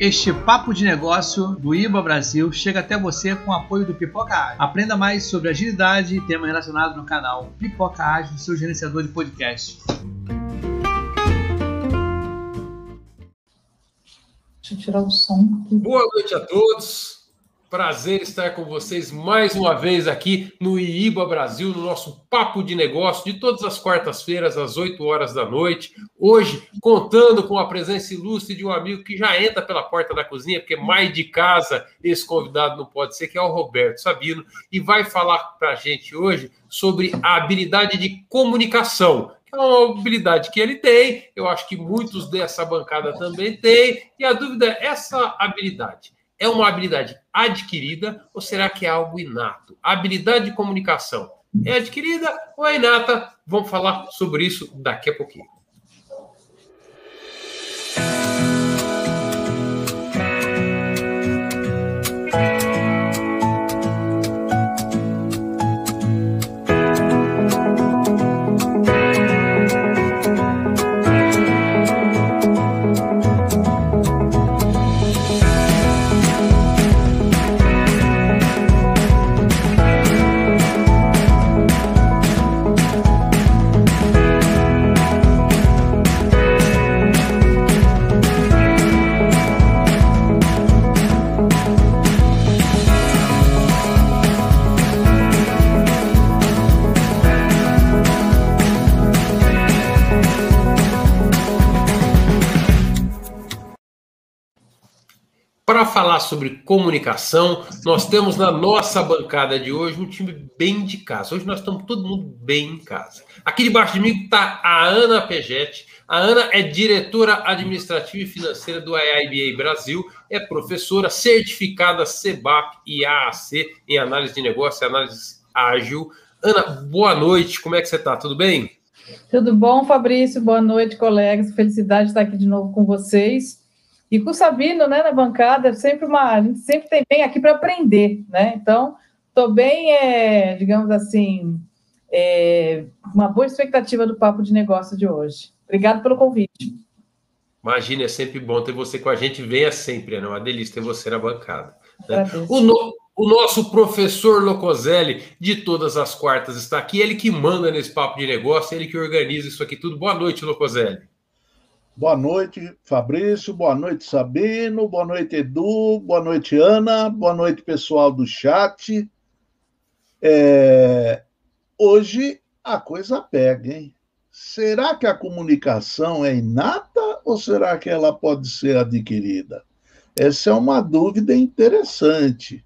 Este papo de negócio do IBA Brasil chega até você com o apoio do Pipoca Ágil. Aprenda mais sobre agilidade e temas relacionados no canal Pipoca Ágil, seu gerenciador de podcast. Deixa eu tirar o som. Aqui. Boa noite a todos. Prazer estar com vocês mais uma vez aqui no IIBA Brasil, no nosso Papo de Negócio, de todas as quartas-feiras, às 8 horas da noite. Hoje, contando com a presença ilustre de um amigo que já entra pela porta da cozinha, porque mais de casa esse convidado não pode ser, que é o Roberto Sabino, e vai falar para a gente hoje sobre a habilidade de comunicação, é uma habilidade que ele tem, eu acho que muitos dessa bancada também têm, e a dúvida é essa habilidade é uma habilidade adquirida ou será que é algo inato? Habilidade de comunicação é adquirida ou é inata? Vamos falar sobre isso daqui a pouquinho. Falar sobre comunicação, nós temos na nossa bancada de hoje um time bem de casa. Hoje nós estamos todo mundo bem em casa. Aqui debaixo de mim está a Ana Pegetti. A Ana é diretora administrativa e financeira do IIBA Brasil, é professora certificada CEBAP e AAC em análise de negócio e análise ágil. Ana, boa noite, como é que você está? Tudo bem? Tudo bom, Fabrício? Boa noite, colegas. Felicidade de estar aqui de novo com vocês. E com o Sabino, né, na bancada, sempre uma, a gente sempre tem bem aqui para aprender, né? Então, estou bem, é, digamos assim, é, uma boa expectativa do papo de negócio de hoje. Obrigado pelo convite. Imagina, é sempre bom ter você com a gente. Venha sempre, é uma delícia ter você na bancada. Né? O, no, o, nosso professor Locoselli, de todas as quartas, está aqui. Ele que manda nesse papo de negócio, ele que organiza isso aqui tudo. Boa noite, Locoselli. Boa noite, Fabrício. Boa noite, Sabino. Boa noite, Edu. Boa noite, Ana. Boa noite, pessoal do chat. É... Hoje a coisa pega, hein? Será que a comunicação é inata ou será que ela pode ser adquirida? Essa é uma dúvida interessante.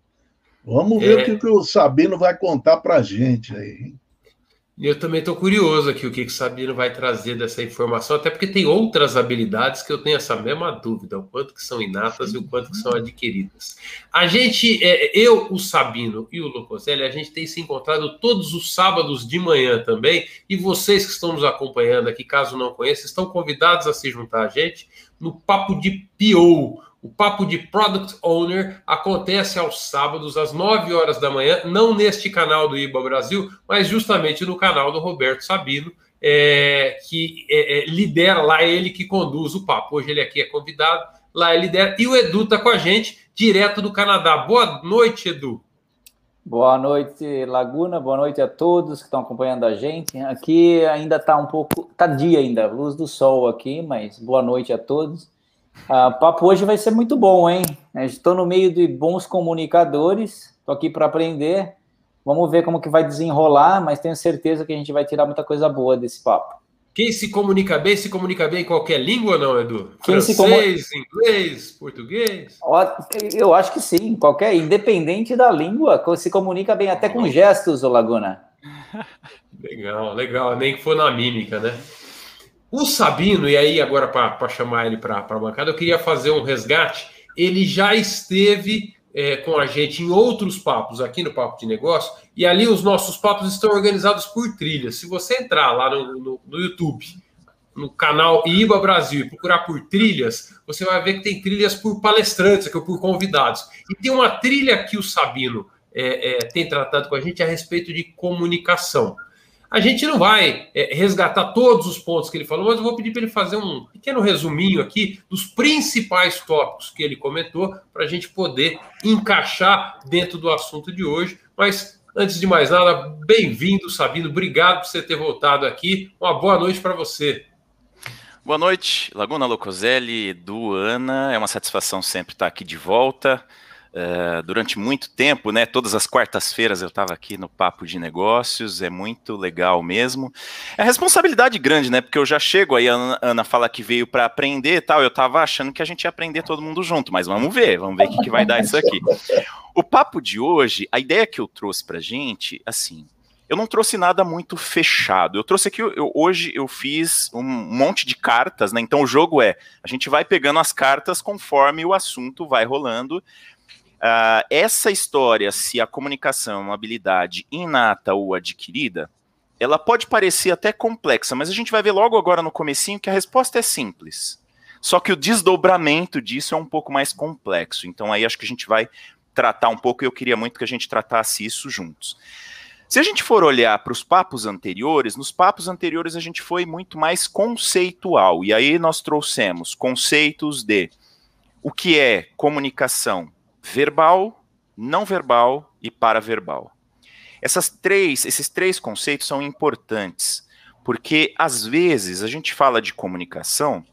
Vamos ver é... o que o Sabino vai contar para a gente aí. Hein? Eu também estou curioso aqui o que, que Sabino vai trazer dessa informação, até porque tem outras habilidades que eu tenho essa mesma dúvida, o quanto que são inatas e o quanto que são adquiridas. A gente, é, eu, o Sabino e o Locoselli, a gente tem se encontrado todos os sábados de manhã também, e vocês que estão nos acompanhando aqui, caso não conheçam, estão convidados a se juntar a gente no Papo de Piou, o papo de Product Owner acontece aos sábados, às 9 horas da manhã, não neste canal do IBA Brasil, mas justamente no canal do Roberto Sabino, é, que é, é, lidera lá, é ele que conduz o papo. Hoje ele aqui é convidado, lá ele lidera. E o Edu está com a gente, direto do Canadá. Boa noite, Edu. Boa noite, Laguna. Boa noite a todos que estão acompanhando a gente. Aqui ainda está um pouco, está dia ainda, luz do sol aqui, mas boa noite a todos. Ah, o papo hoje vai ser muito bom, hein? Estou no meio de bons comunicadores, estou aqui para aprender. Vamos ver como que vai desenrolar, mas tenho certeza que a gente vai tirar muita coisa boa desse papo. Quem se comunica bem, se comunica bem em qualquer língua não, Edu? Quem Francês, inglês, português? Eu acho que sim, qualquer, independente da língua, se comunica bem até com gestos, ô Laguna. Legal, legal, nem que for na mímica, né? O Sabino, e aí agora para chamar ele para a bancada, eu queria fazer um resgate. Ele já esteve é, com a gente em outros papos aqui no Papo de Negócio, e ali os nossos papos estão organizados por trilhas. Se você entrar lá no, no, no YouTube, no canal IBA Brasil e procurar por trilhas, você vai ver que tem trilhas por palestrantes, que por convidados. E tem uma trilha que o Sabino é, é, tem tratado com a gente a respeito de comunicação. A gente não vai é, resgatar todos os pontos que ele falou, mas eu vou pedir para ele fazer um pequeno resuminho aqui dos principais tópicos que ele comentou, para a gente poder encaixar dentro do assunto de hoje. Mas, antes de mais nada, bem-vindo, Sabino. Obrigado por você ter voltado aqui. Uma boa noite para você. Boa noite, Laguna Locoselli, Edu, Ana. É uma satisfação sempre estar aqui de volta. Uh, durante muito tempo, né? Todas as quartas-feiras eu estava aqui no Papo de Negócios, é muito legal mesmo. É responsabilidade grande, né? Porque eu já chego aí, a Ana, Ana fala que veio para aprender e tal. Eu estava achando que a gente ia aprender todo mundo junto, mas vamos ver, vamos ver o que, que vai dar isso aqui. O papo de hoje, a ideia que eu trouxe para gente, assim, eu não trouxe nada muito fechado. Eu trouxe aqui, eu, hoje eu fiz um monte de cartas, né? Então o jogo é, a gente vai pegando as cartas conforme o assunto vai rolando. Uh, essa história, se a comunicação é uma habilidade inata ou adquirida, ela pode parecer até complexa, mas a gente vai ver logo agora no comecinho que a resposta é simples. Só que o desdobramento disso é um pouco mais complexo. Então aí acho que a gente vai tratar um pouco e eu queria muito que a gente tratasse isso juntos. Se a gente for olhar para os papos anteriores, nos papos anteriores a gente foi muito mais conceitual. E aí nós trouxemos conceitos de o que é comunicação verbal, não verbal e paraverbal. Essas três, esses três conceitos são importantes, porque às vezes a gente fala de comunicação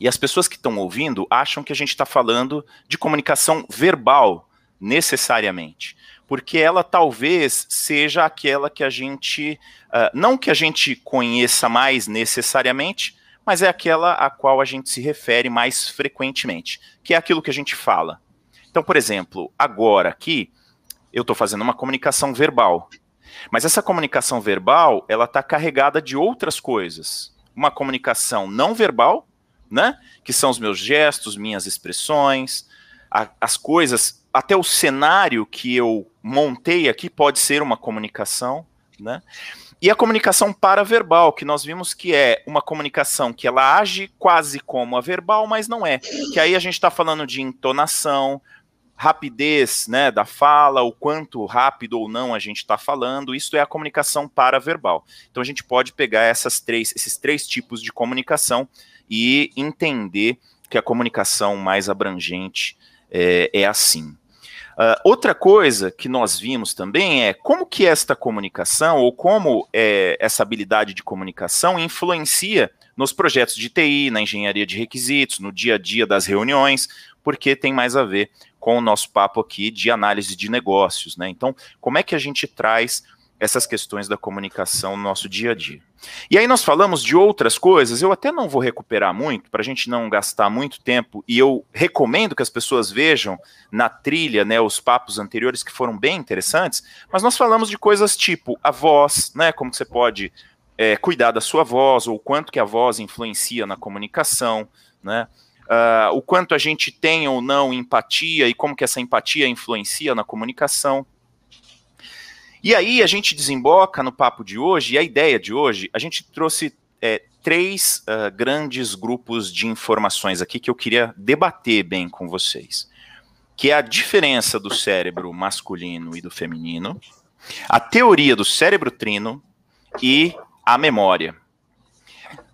e as pessoas que estão ouvindo acham que a gente está falando de comunicação verbal, necessariamente. Porque ela talvez seja aquela que a gente, uh, não que a gente conheça mais necessariamente, mas é aquela a qual a gente se refere mais frequentemente, que é aquilo que a gente fala. Então, por exemplo, agora aqui, eu estou fazendo uma comunicação verbal. Mas essa comunicação verbal, ela está carregada de outras coisas. Uma comunicação não verbal, né? Que são os meus gestos, minhas expressões, a, as coisas, até o cenário que eu montei aqui pode ser uma comunicação, né? E a comunicação paraverbal, que nós vimos que é uma comunicação que ela age quase como a verbal, mas não é. Que aí a gente está falando de entonação, rapidez né, da fala, o quanto rápido ou não a gente está falando, isso é a comunicação paraverbal. Então a gente pode pegar essas três, esses três tipos de comunicação e entender que a comunicação mais abrangente é, é assim. Uh, outra coisa que nós vimos também é como que esta comunicação ou como é, essa habilidade de comunicação influencia nos projetos de TI, na engenharia de requisitos, no dia a dia das reuniões, porque tem mais a ver com o nosso papo aqui de análise de negócios, né? Então, como é que a gente traz essas questões da comunicação no nosso dia a dia? E aí nós falamos de outras coisas, eu até não vou recuperar muito, para a gente não gastar muito tempo, e eu recomendo que as pessoas vejam na trilha, né, os papos anteriores que foram bem interessantes, mas nós falamos de coisas tipo a voz, né, como você pode é, cuidar da sua voz, ou quanto que a voz influencia na comunicação, né, uh, o quanto a gente tem ou não empatia e como que essa empatia influencia na comunicação. E aí a gente desemboca no papo de hoje, e a ideia de hoje, a gente trouxe é, três uh, grandes grupos de informações aqui que eu queria debater bem com vocês. Que é a diferença do cérebro masculino e do feminino, a teoria do cérebro trino e a memória.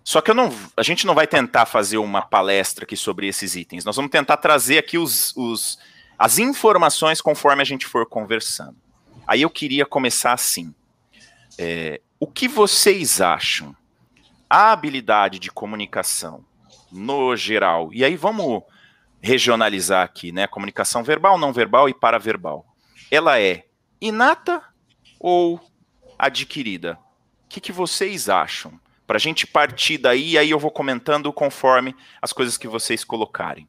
Só que eu não, a gente não vai tentar fazer uma palestra aqui sobre esses itens. Nós vamos tentar trazer aqui os, os, as informações conforme a gente for conversando. Aí eu queria começar assim. É, o que vocês acham? A habilidade de comunicação, no geral, e aí vamos regionalizar aqui, né? Comunicação verbal, não verbal e paraverbal. Ela é inata ou adquirida? O que, que vocês acham? Para a gente partir daí, e aí eu vou comentando conforme as coisas que vocês colocarem.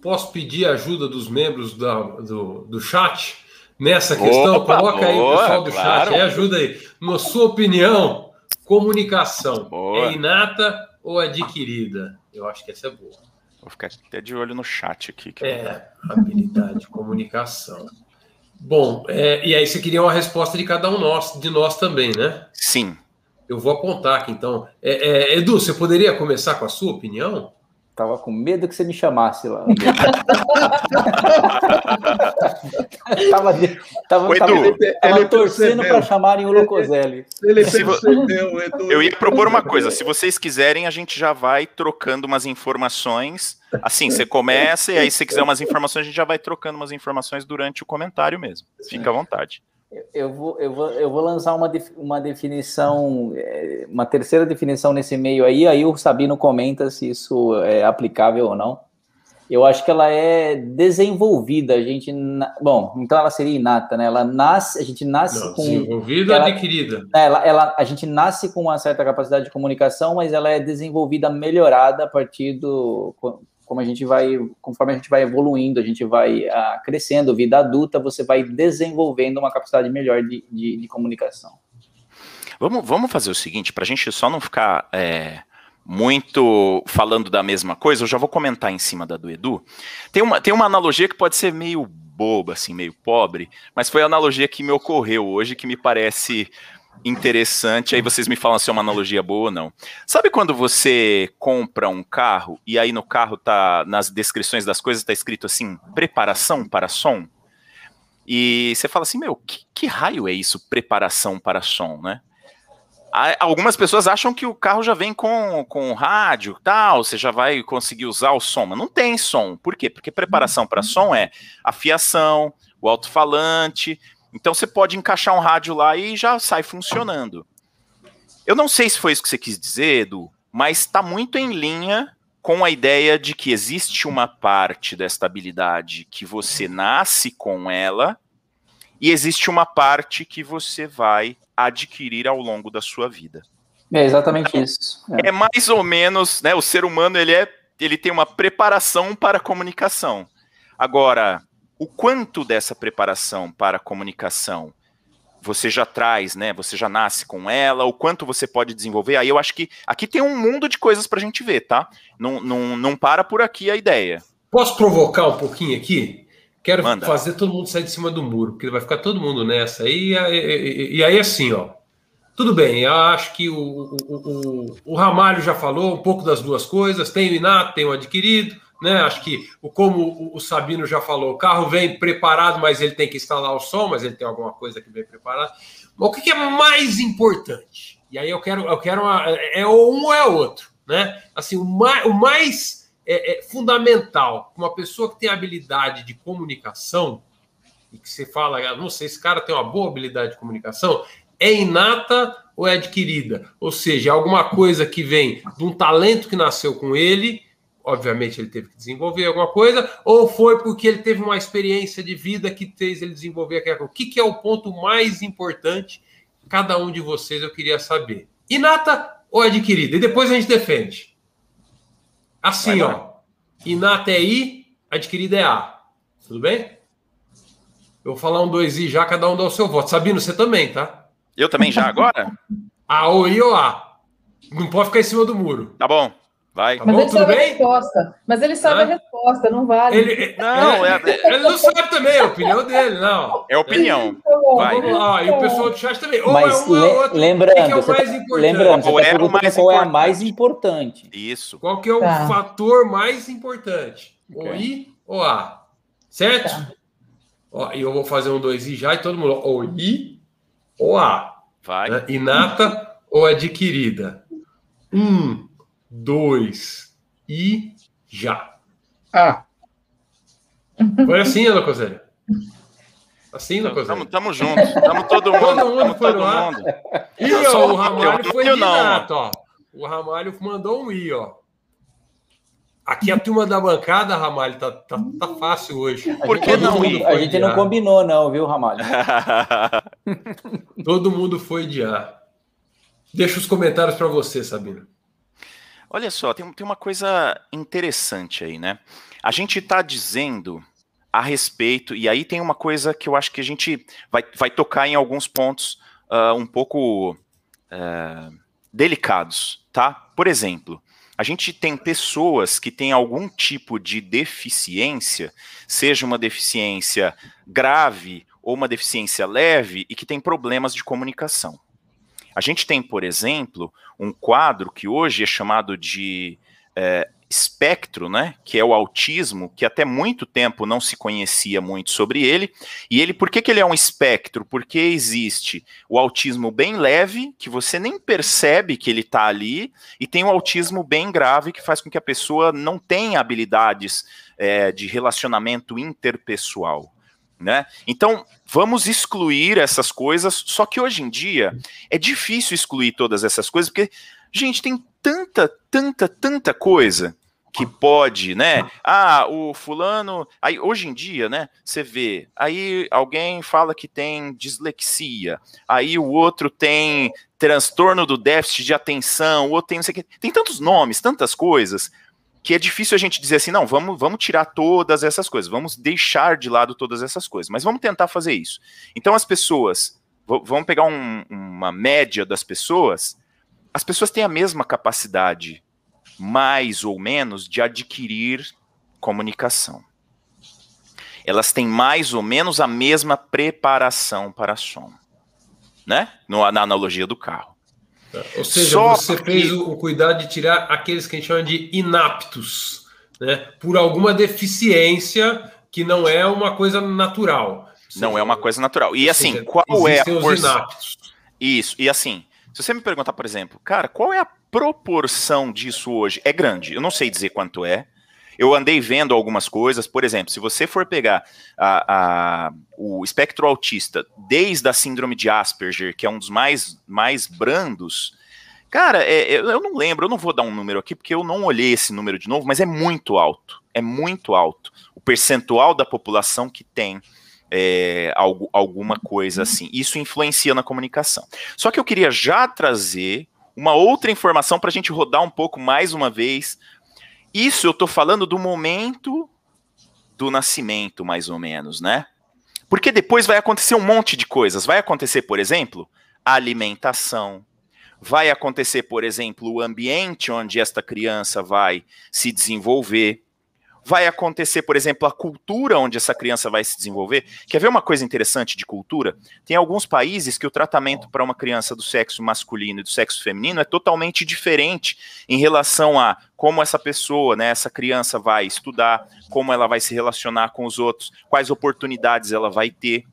Posso pedir a ajuda dos membros da, do, do chat nessa questão? Opa, Coloca aí o pessoal do claro. chat, aí, ajuda aí. Na sua opinião, comunicação boa. é inata ou adquirida? Eu acho que essa é boa. Vou ficar até de olho no chat aqui. É, habilidade de comunicação. Bom, é, e aí você queria uma resposta de cada um nós, de nós também, né? Sim. Eu vou apontar aqui, então. É, é, Edu, você poderia começar com a sua opinião? Tava com medo que você me chamasse lá. tava, tava, Edu, tava, tava ele torcendo percebeu. para chamarem o Locoselli. Ele Se vo- percebeu, Edu. Eu ia propor uma coisa, se vocês quiserem, a gente já vai trocando umas informações. Assim, você começa e aí se quiser umas informações, a gente já vai trocando umas informações durante o comentário mesmo. Fica à vontade. Eu vou, eu vou, eu vou lançar uma, uma definição, é, uma terceira definição nesse meio aí, aí o Sabino comenta se isso é aplicável ou não. Eu acho que ela é desenvolvida, a gente, bom, então ela seria inata, né? Ela nasce, a gente nasce Não, com desenvolvida ela- adquirida. ela, ela, a gente nasce com uma certa capacidade de comunicação, mas ela é desenvolvida, melhorada a partir do. Co- Como a gente vai. Conforme a gente vai evoluindo, a gente vai ah, crescendo, vida adulta, você vai desenvolvendo uma capacidade melhor de, de, de comunicação. Vamos, vamos fazer o seguinte, para a gente só não ficar é, muito falando da mesma coisa, eu já vou comentar em cima da do Edu. Tem uma, tem uma analogia que pode ser meio boba, assim, meio pobre, mas foi a analogia que me ocorreu hoje, que me parece interessante. Aí vocês me falam se é uma analogia boa ou não. Sabe quando você compra um carro e aí no carro tá, nas descrições das coisas, tá escrito assim, preparação para som? E você fala assim, meu, que, que raio é isso, preparação para som, né? Algumas pessoas acham que o carro já vem com, com rádio tal, você já vai conseguir usar o som, mas não tem som. Por quê? Porque preparação para som é a fiação, o alto-falante. Então você pode encaixar um rádio lá e já sai funcionando. Eu não sei se foi isso que você quis dizer, Edu, mas está muito em linha com a ideia de que existe uma parte desta habilidade que você nasce com ela e existe uma parte que você vai adquirir ao longo da sua vida. É exatamente isso. É. É mais ou menos, né? O ser humano ele é, ele tem uma preparação para a comunicação. Agora, o quanto dessa preparação para a comunicação você já traz, né? Você já nasce com ela, o quanto você pode desenvolver. Aí eu acho que aqui tem um mundo de coisas para a gente ver, tá? Não, não, não para por aqui a ideia. Posso provocar um pouquinho aqui? Quero Manda. fazer todo mundo sair de cima do muro, porque vai ficar todo mundo nessa. E, e, e- aí, assim, ó. Tudo bem, eu acho que o, o, o, o Ramalho já falou um pouco das duas coisas: tem o inato, tem o adquirido, né? Acho que, como o, Sabino já falou, o carro vem preparado, mas ele tem que instalar o som, mas ele tem alguma coisa que vem preparado. Mas o que, que é mais importante? E aí eu quero, eu quero uma, é um ou é outro, né? Assim, o mais, o mais é, é fundamental, uma pessoa que tem habilidade de comunicação, e que você fala, "Ah, não sei, esse cara tem uma boa habilidade de comunicação, é inata ou é adquirida? Ou seja, é alguma coisa que vem de um talento que nasceu com ele, obviamente ele teve que desenvolver alguma coisa, ou foi porque ele teve uma experiência de vida que fez ele desenvolver aquela coisa? O que, que é o ponto mais importante? Cada um de vocês eu queria saber. Inata ou adquirida? E depois a gente defende. Assim, Vai lá. ó. Inata é I, adquirida é A. Tudo bem? Eu vou falar um dois I já, cada um dá o seu voto. Sabino, você também, tá? Eu também já agora? A ou I ou A. Não pode ficar em cima do muro. Tá bom, vai. Tá Mas bom? ele sabe a bem? resposta. Mas ele sabe Hã? a resposta, não vale. Ele, Não, é, ele não sabe também, é a opinião dele, não. é opinião. Tá Vai. Vamos lá, e o pessoal do chat também. Ou Mas é um ou é le- outro. lembrando, que, é o você mais tá- importante? lembrando, você Qual perguntando mais qual é a importante? mais importante. Isso. Qual que é o Tá. fator mais importante? O Ok. I ou A? Certo? Tá. Ó, e eu vou fazer um dois I já e todo mundo. Ou I ou A. Vai. né? Inata ou adquirida? Um, dois e já. Ah, Foi assim, Ana Cosélia? Assim, Ana Tamo, Cosélia? tamo junto. Tamo todo mundo. Todo mundo tamo foi todo no ar. mundo. E ó, o Ramalho eu- foi eu inato, ó. O Ramalho mandou um I, ó. Aqui a turma da bancada, Ramalho, tá, tá, tá fácil hoje. Por que não- ir? A gente não combinou, não, viu, Ramalho? Todo mundo foi de A. Deixa os comentários para você, Sabino. Olha só, tem, tem uma coisa interessante aí, né? A gente está dizendo a respeito, e aí tem uma coisa que eu acho que a gente vai, vai tocar em alguns pontos ah, um pouco ah, delicados, tá? Por exemplo, a gente tem pessoas que têm algum tipo de deficiência, seja uma deficiência grave ou uma deficiência leve, e que tem problemas de comunicação. A gente tem, por exemplo, um quadro que hoje é chamado de é, espectro, né, que é o autismo, que até muito tempo não se conhecia muito sobre ele. E ele, por que, que ele é um espectro? Porque existe o autismo bem leve, que você nem percebe que ele está ali, e tem o autismo bem grave, que faz com que a pessoa não tenha habilidades é, de relacionamento interpessoal. Né? Então, vamos excluir essas coisas, só que hoje em dia é difícil excluir todas essas coisas, porque, gente, tem tanta, tanta, tanta coisa que pode, né? Ah, o fulano. Aí hoje em dia, né? Você vê, aí alguém fala que tem dislexia, aí o outro tem transtorno do déficit de atenção, o outro tem não sei o que. Tem tantos nomes, tantas coisas, que é difícil a gente dizer assim, não, vamos, vamos tirar todas essas coisas, vamos deixar de lado todas essas coisas, mas vamos tentar fazer isso. Então as pessoas, vamos pegar um, uma média das pessoas, as pessoas têm a mesma capacidade mais ou menos de adquirir comunicação. Elas têm mais ou menos a mesma preparação para som, né? No, na analogia do carro. Ou seja, Só você que... fez o, o cuidado de tirar aqueles que a gente chama de inaptos, né? Por alguma deficiência que não é uma coisa natural. Não é uma coisa natural. E assim, seja, qual é a porção? Isso. E assim, se você me perguntar, por exemplo, cara, qual é a proporção disso hoje? É grande. Eu não sei dizer quanto é. Eu andei vendo algumas coisas, por exemplo, se você for pegar a, a, o espectro autista desde a síndrome de Asperger, que é um dos mais, mais brandos, cara, é, eu não lembro, eu não vou dar um número aqui, porque eu não olhei esse número de novo, mas é muito alto. É muito alto. O percentual da população que tem é, algo, alguma coisa assim. Isso influencia na comunicação. Só que eu queria já trazer uma outra informação para a gente rodar um pouco mais uma vez. Isso eu estou falando do momento do nascimento, mais ou menos, né? Porque depois vai acontecer um monte de coisas. Vai acontecer, por exemplo, a alimentação. Vai acontecer, por exemplo, o ambiente onde esta criança vai se desenvolver vai acontecer, por exemplo, a cultura onde essa criança vai se desenvolver. Quer ver uma coisa interessante de cultura? Tem alguns países que o tratamento para uma criança do sexo masculino e do sexo feminino é totalmente diferente em relação a como essa pessoa, né, essa criança vai estudar, como ela vai se relacionar com os outros, quais oportunidades ela vai ter.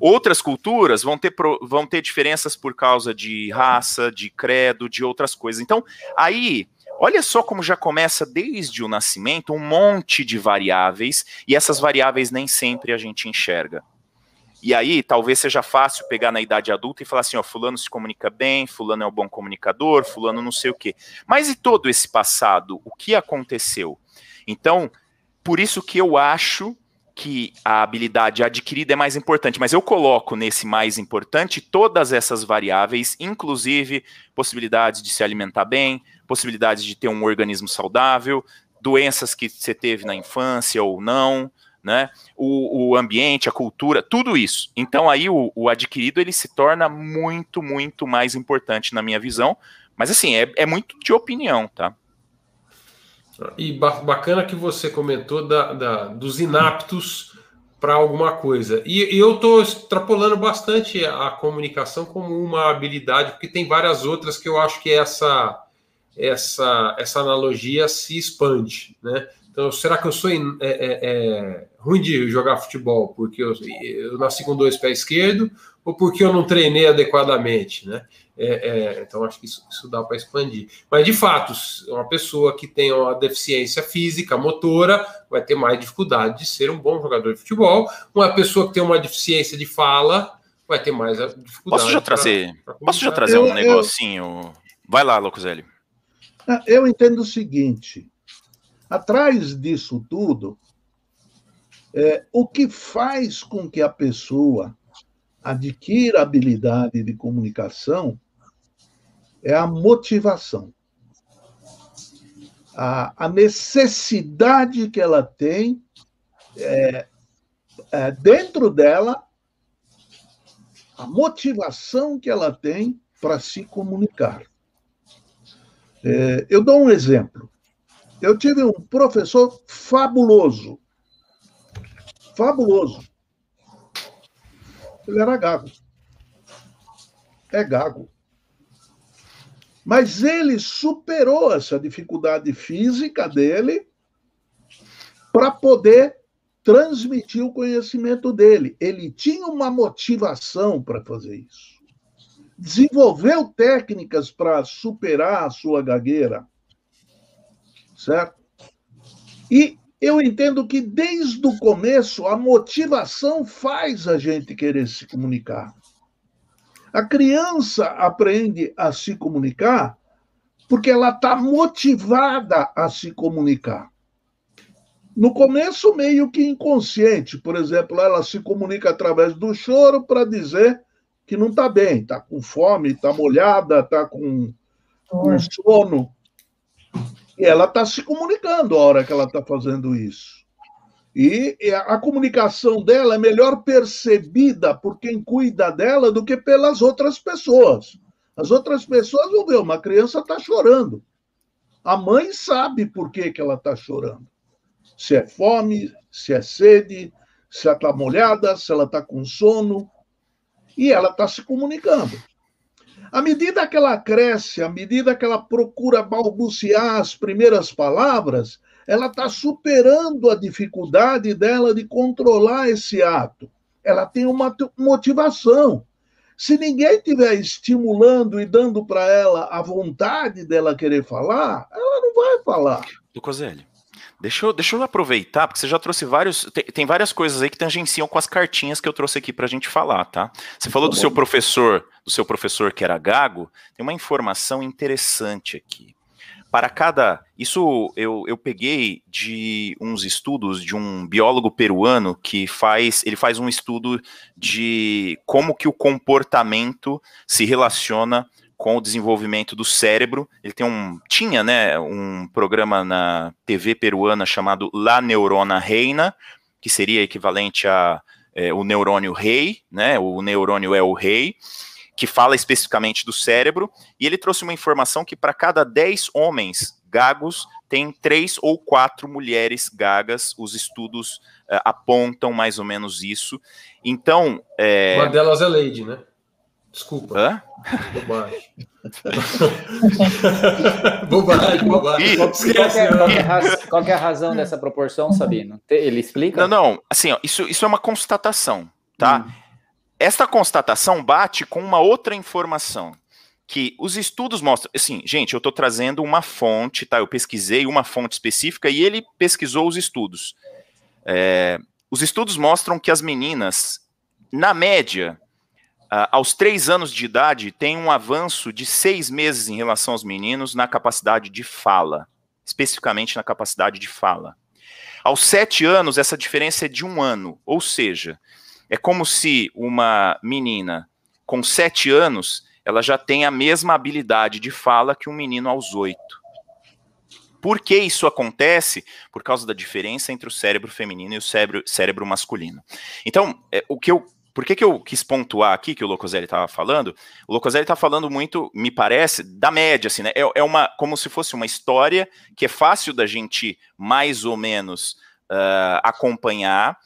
Outras culturas vão ter, vão ter diferenças por causa de raça, de credo, de outras coisas. Então, aí Olha só como já começa desde o nascimento um monte de variáveis, e essas variáveis nem sempre a gente enxerga. E aí, talvez seja fácil pegar na idade adulta e falar assim: ó, Fulano se comunica bem, Fulano é um bom comunicador, Fulano não sei o quê. Mas e todo esse passado? O que aconteceu? Então, por isso que eu acho que a habilidade adquirida é mais importante, mas eu coloco nesse mais importante todas essas variáveis, inclusive possibilidades de se alimentar bem, possibilidades de ter um organismo saudável, doenças que você teve na infância ou não, né? O, o ambiente, a cultura, tudo isso. Então aí o, o, adquirido ele se torna muito, muito mais importante na minha visão. Mas assim, é, é muito de opinião, tá? E bacana que você comentou da, da dos inaptos para alguma coisa. E, e eu estou extrapolando bastante a comunicação como uma habilidade, porque tem várias outras que eu acho que essa essa, essa analogia se expande, né? Então, será que eu sou é, é, é, ruim de jogar futebol porque eu, eu, nasci com dois pés esquerdo ou porque eu não treinei adequadamente, né? É, é, então, acho que isso, isso dá para expandir. Mas, de fato, uma pessoa que tem uma deficiência física, motora, vai ter mais dificuldade de ser um bom jogador de futebol. Uma pessoa que tem uma deficiência de fala vai ter mais dificuldade. Posso já trazer, pra, pra posso já trazer eu, um negocinho? Eu... Vai lá, Locuselli. Eu entendo o seguinte: atrás disso tudo, é, o que faz com que a pessoa adquira habilidade de comunicação é a motivação. A, a necessidade que ela tem é, é, dentro dela, a motivação que ela tem para se comunicar. É, eu dou um exemplo. Eu tive um professor fabuloso. Fabuloso. Ele era gago. É gago. Mas ele superou essa dificuldade física dele para poder transmitir o conhecimento dele. Ele tinha uma motivação para fazer isso. Desenvolveu técnicas para superar a sua gagueira. Certo? E eu entendo que desde o começo a motivação faz a gente querer se comunicar. A criança aprende a se comunicar porque ela está motivada a se comunicar. No começo, meio que inconsciente, por exemplo, ela se comunica através do choro para dizer que não está bem, está com fome, está molhada, está com, com sono. E ela está se comunicando a hora que ela está fazendo isso. E a comunicação dela é melhor percebida por quem cuida dela do que pelas outras pessoas. As outras pessoas vão ver, uma criança está chorando. A mãe sabe por que, que ela está chorando. Se é fome, se é sede, se ela está molhada, se ela está com sono. E ela está se comunicando. À medida que ela cresce, à medida que ela procura balbuciar as primeiras palavras, ela está superando a dificuldade dela de controlar esse ato. Ela tem uma motivação. Se ninguém estiver estimulando e dando para ela a vontade dela querer falar, ela não vai falar. Lucoselli, deixa eu, deixa eu aproveitar, porque você já trouxe vários. Tem, tem várias coisas aí que tangenciam com as cartinhas que eu trouxe aqui para a gente falar, tá? Você falou do seu professor, do seu professor que era gago, tem uma informação interessante aqui para cada. Isso eu, eu peguei de uns estudos de um biólogo peruano que faz. Ele faz um estudo de como que o comportamento se relaciona com o desenvolvimento do cérebro. Ele tem um. Tinha, né, um programa na TV peruana chamado La Neurona Reina, que seria equivalente a é, o neurônio rei, né? O neurônio é o rei que fala especificamente do cérebro, e ele trouxe uma informação que para cada 10 homens gagos, tem três ou quatro mulheres gagas, os estudos uh, apontam mais ou menos isso. Então. É... Uma delas é Lady, né? Desculpa. Hã? Bobagem. bobagem, bobagem. Qual, qual, é, qual, é qual, é, a razão dessa proporção, Sabino? Ele explica? Não, não. Assim, ó, isso, isso é uma constatação, tá? Hum. Esta constatação bate com uma outra informação que os estudos mostram, assim, gente, eu estou trazendo uma fonte, tá? Eu pesquisei uma fonte específica e ele pesquisou os estudos. É, os estudos mostram que as meninas, na média, aos três anos de idade, têm um avanço de seis meses em relação aos meninos na capacidade de fala, especificamente na capacidade de fala. Aos sete anos, essa diferença é de um ano, ou seja, é como se uma menina com sete anos ela já tem a mesma habilidade de fala que um menino aos oito. Por que isso acontece? Por causa da diferença entre o cérebro feminino e o cérebro, cérebro masculino. Então, é, o que eu por que, que eu quis pontuar aqui que o Locoselli estava falando? O Locoselli está falando muito, me parece, da média, assim, né? É, é, uma, como se fosse uma história que é fácil da gente mais ou menos uh, acompanhar.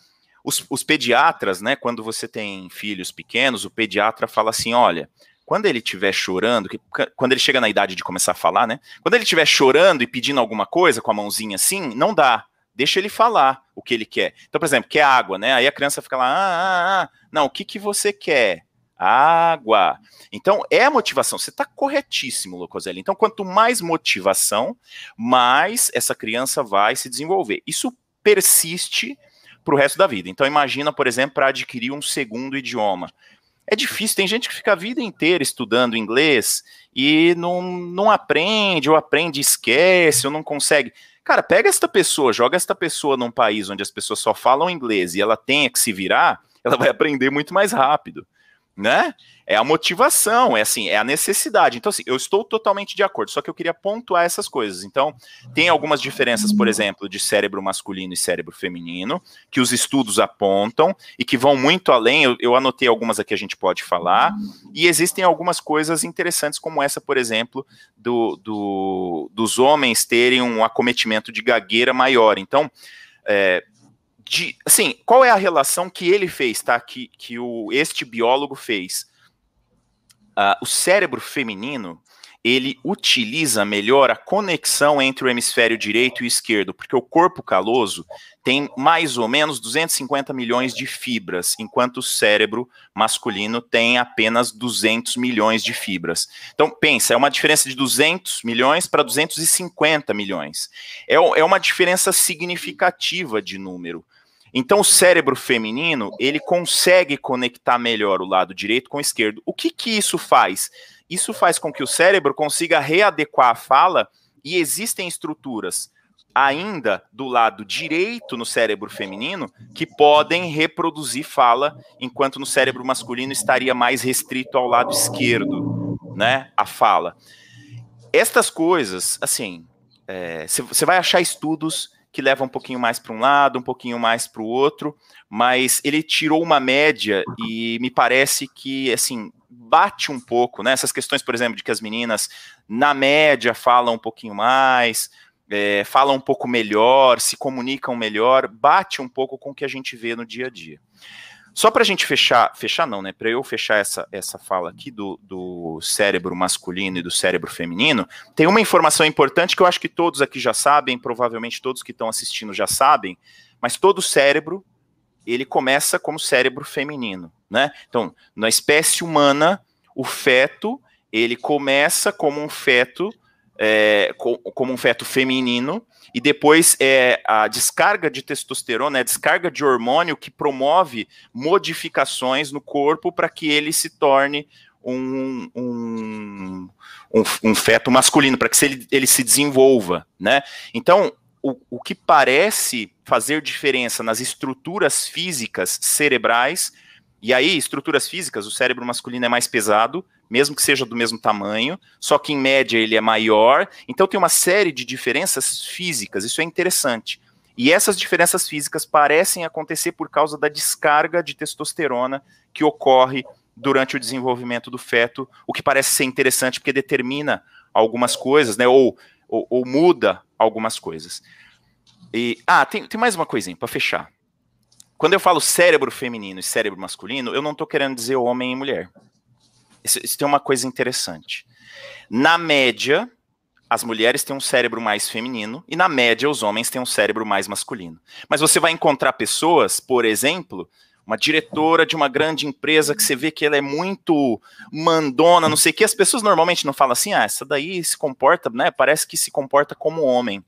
Os, os, pediatras, né? Quando você tem filhos pequenos, o pediatra fala assim: olha, quando ele estiver chorando, que, quando ele chega na idade de começar a falar, né? Quando ele estiver chorando e pedindo alguma coisa com a mãozinha assim, não dá. Deixa ele falar o que ele quer. Então, por exemplo, quer água, né? Aí a criança fica lá, ah, ah, ah. Não, o que, que você quer? Água. Então, é a motivação. Você está corretíssimo, Locoselli. Então, quanto mais motivação, mais essa criança vai se desenvolver. Isso persiste para o resto da vida. Então, imagina, por exemplo, para adquirir um segundo idioma é difícil. Tem gente que fica a vida inteira estudando inglês e não, não aprende, ou aprende esquece, ou não consegue. Cara, pega esta pessoa, joga esta pessoa num país onde as pessoas só falam inglês e ela tenha que se virar, ela vai aprender muito mais rápido, né? é a motivação, é assim, é a necessidade. Então, assim, eu estou totalmente de acordo, só que eu queria pontuar essas coisas. Então, tem algumas diferenças, por exemplo, de cérebro masculino e cérebro feminino, que os estudos apontam e que vão muito além. Eu, eu anotei algumas aqui a gente pode falar, e existem algumas coisas interessantes, como essa, por exemplo, do, do dos homens terem um acometimento de gagueira maior. Então, é, de, assim, qual é a relação que ele fez, tá? Que, que o, este biólogo fez uh, o cérebro feminino ele utiliza melhor a conexão entre o hemisfério direito e esquerdo, porque o corpo caloso tem mais ou menos 250 milhões de fibras, enquanto o cérebro masculino tem apenas 200 milhões de fibras. Então, pensa, é uma diferença de 200 milhões para 250 milhões. É, é uma diferença significativa de número. Então, o cérebro feminino, ele consegue conectar melhor o lado direito com o esquerdo. O que que isso faz? Isso faz com que o cérebro consiga readequar a fala e existem estruturas ainda do lado direito no cérebro feminino que podem reproduzir fala, enquanto no cérebro masculino estaria mais restrito ao lado esquerdo, né? A fala. Estas coisas, assim, você é, vai achar estudos que levam um pouquinho mais para um lado, um pouquinho mais para o outro, mas ele tirou uma média e me parece que, assim, bate um pouco, né? Essas questões, por exemplo, de que as meninas, na média, falam um pouquinho mais, é, falam um pouco melhor, se comunicam melhor, bate um pouco com o que a gente vê no dia a dia. Só para a gente fechar, fechar não, né? Para eu fechar essa, essa fala aqui do, do cérebro masculino e do cérebro feminino, tem uma informação importante que eu acho que todos aqui já sabem, provavelmente todos que estão assistindo já sabem, mas todo cérebro ele começa como cérebro feminino, né? Então, na espécie humana, o feto ele começa como um feto, é, como um feto feminino, e depois é a descarga de testosterona, é a descarga de hormônio que promove modificações no corpo para que ele se torne um, um, um, um feto masculino, para que ele, ele se desenvolva, né? Então, o, o que parece fazer diferença nas estruturas físicas cerebrais, e aí, estruturas físicas, o cérebro masculino é mais pesado, mesmo que seja do mesmo tamanho, só que em média ele é maior, então tem uma série de diferenças físicas, isso é interessante. E essas diferenças físicas parecem acontecer por causa da descarga de testosterona que ocorre durante o desenvolvimento do feto, o que parece ser interessante porque determina algumas coisas, né? Ou, ou, ou muda algumas coisas. E, ah, tem, tem mais uma coisinha para fechar. Quando eu falo cérebro feminino e cérebro masculino, eu não estou querendo dizer homem e mulher. Isso, isso tem uma coisa interessante. Na média, as mulheres têm um cérebro mais feminino e na média os homens têm um cérebro mais masculino. Mas você vai encontrar pessoas, por exemplo, uma diretora de uma grande empresa que você vê que ela é muito mandona, não sei o que, as pessoas normalmente não falam assim, ah, essa daí se comporta, né, parece que se comporta como homem.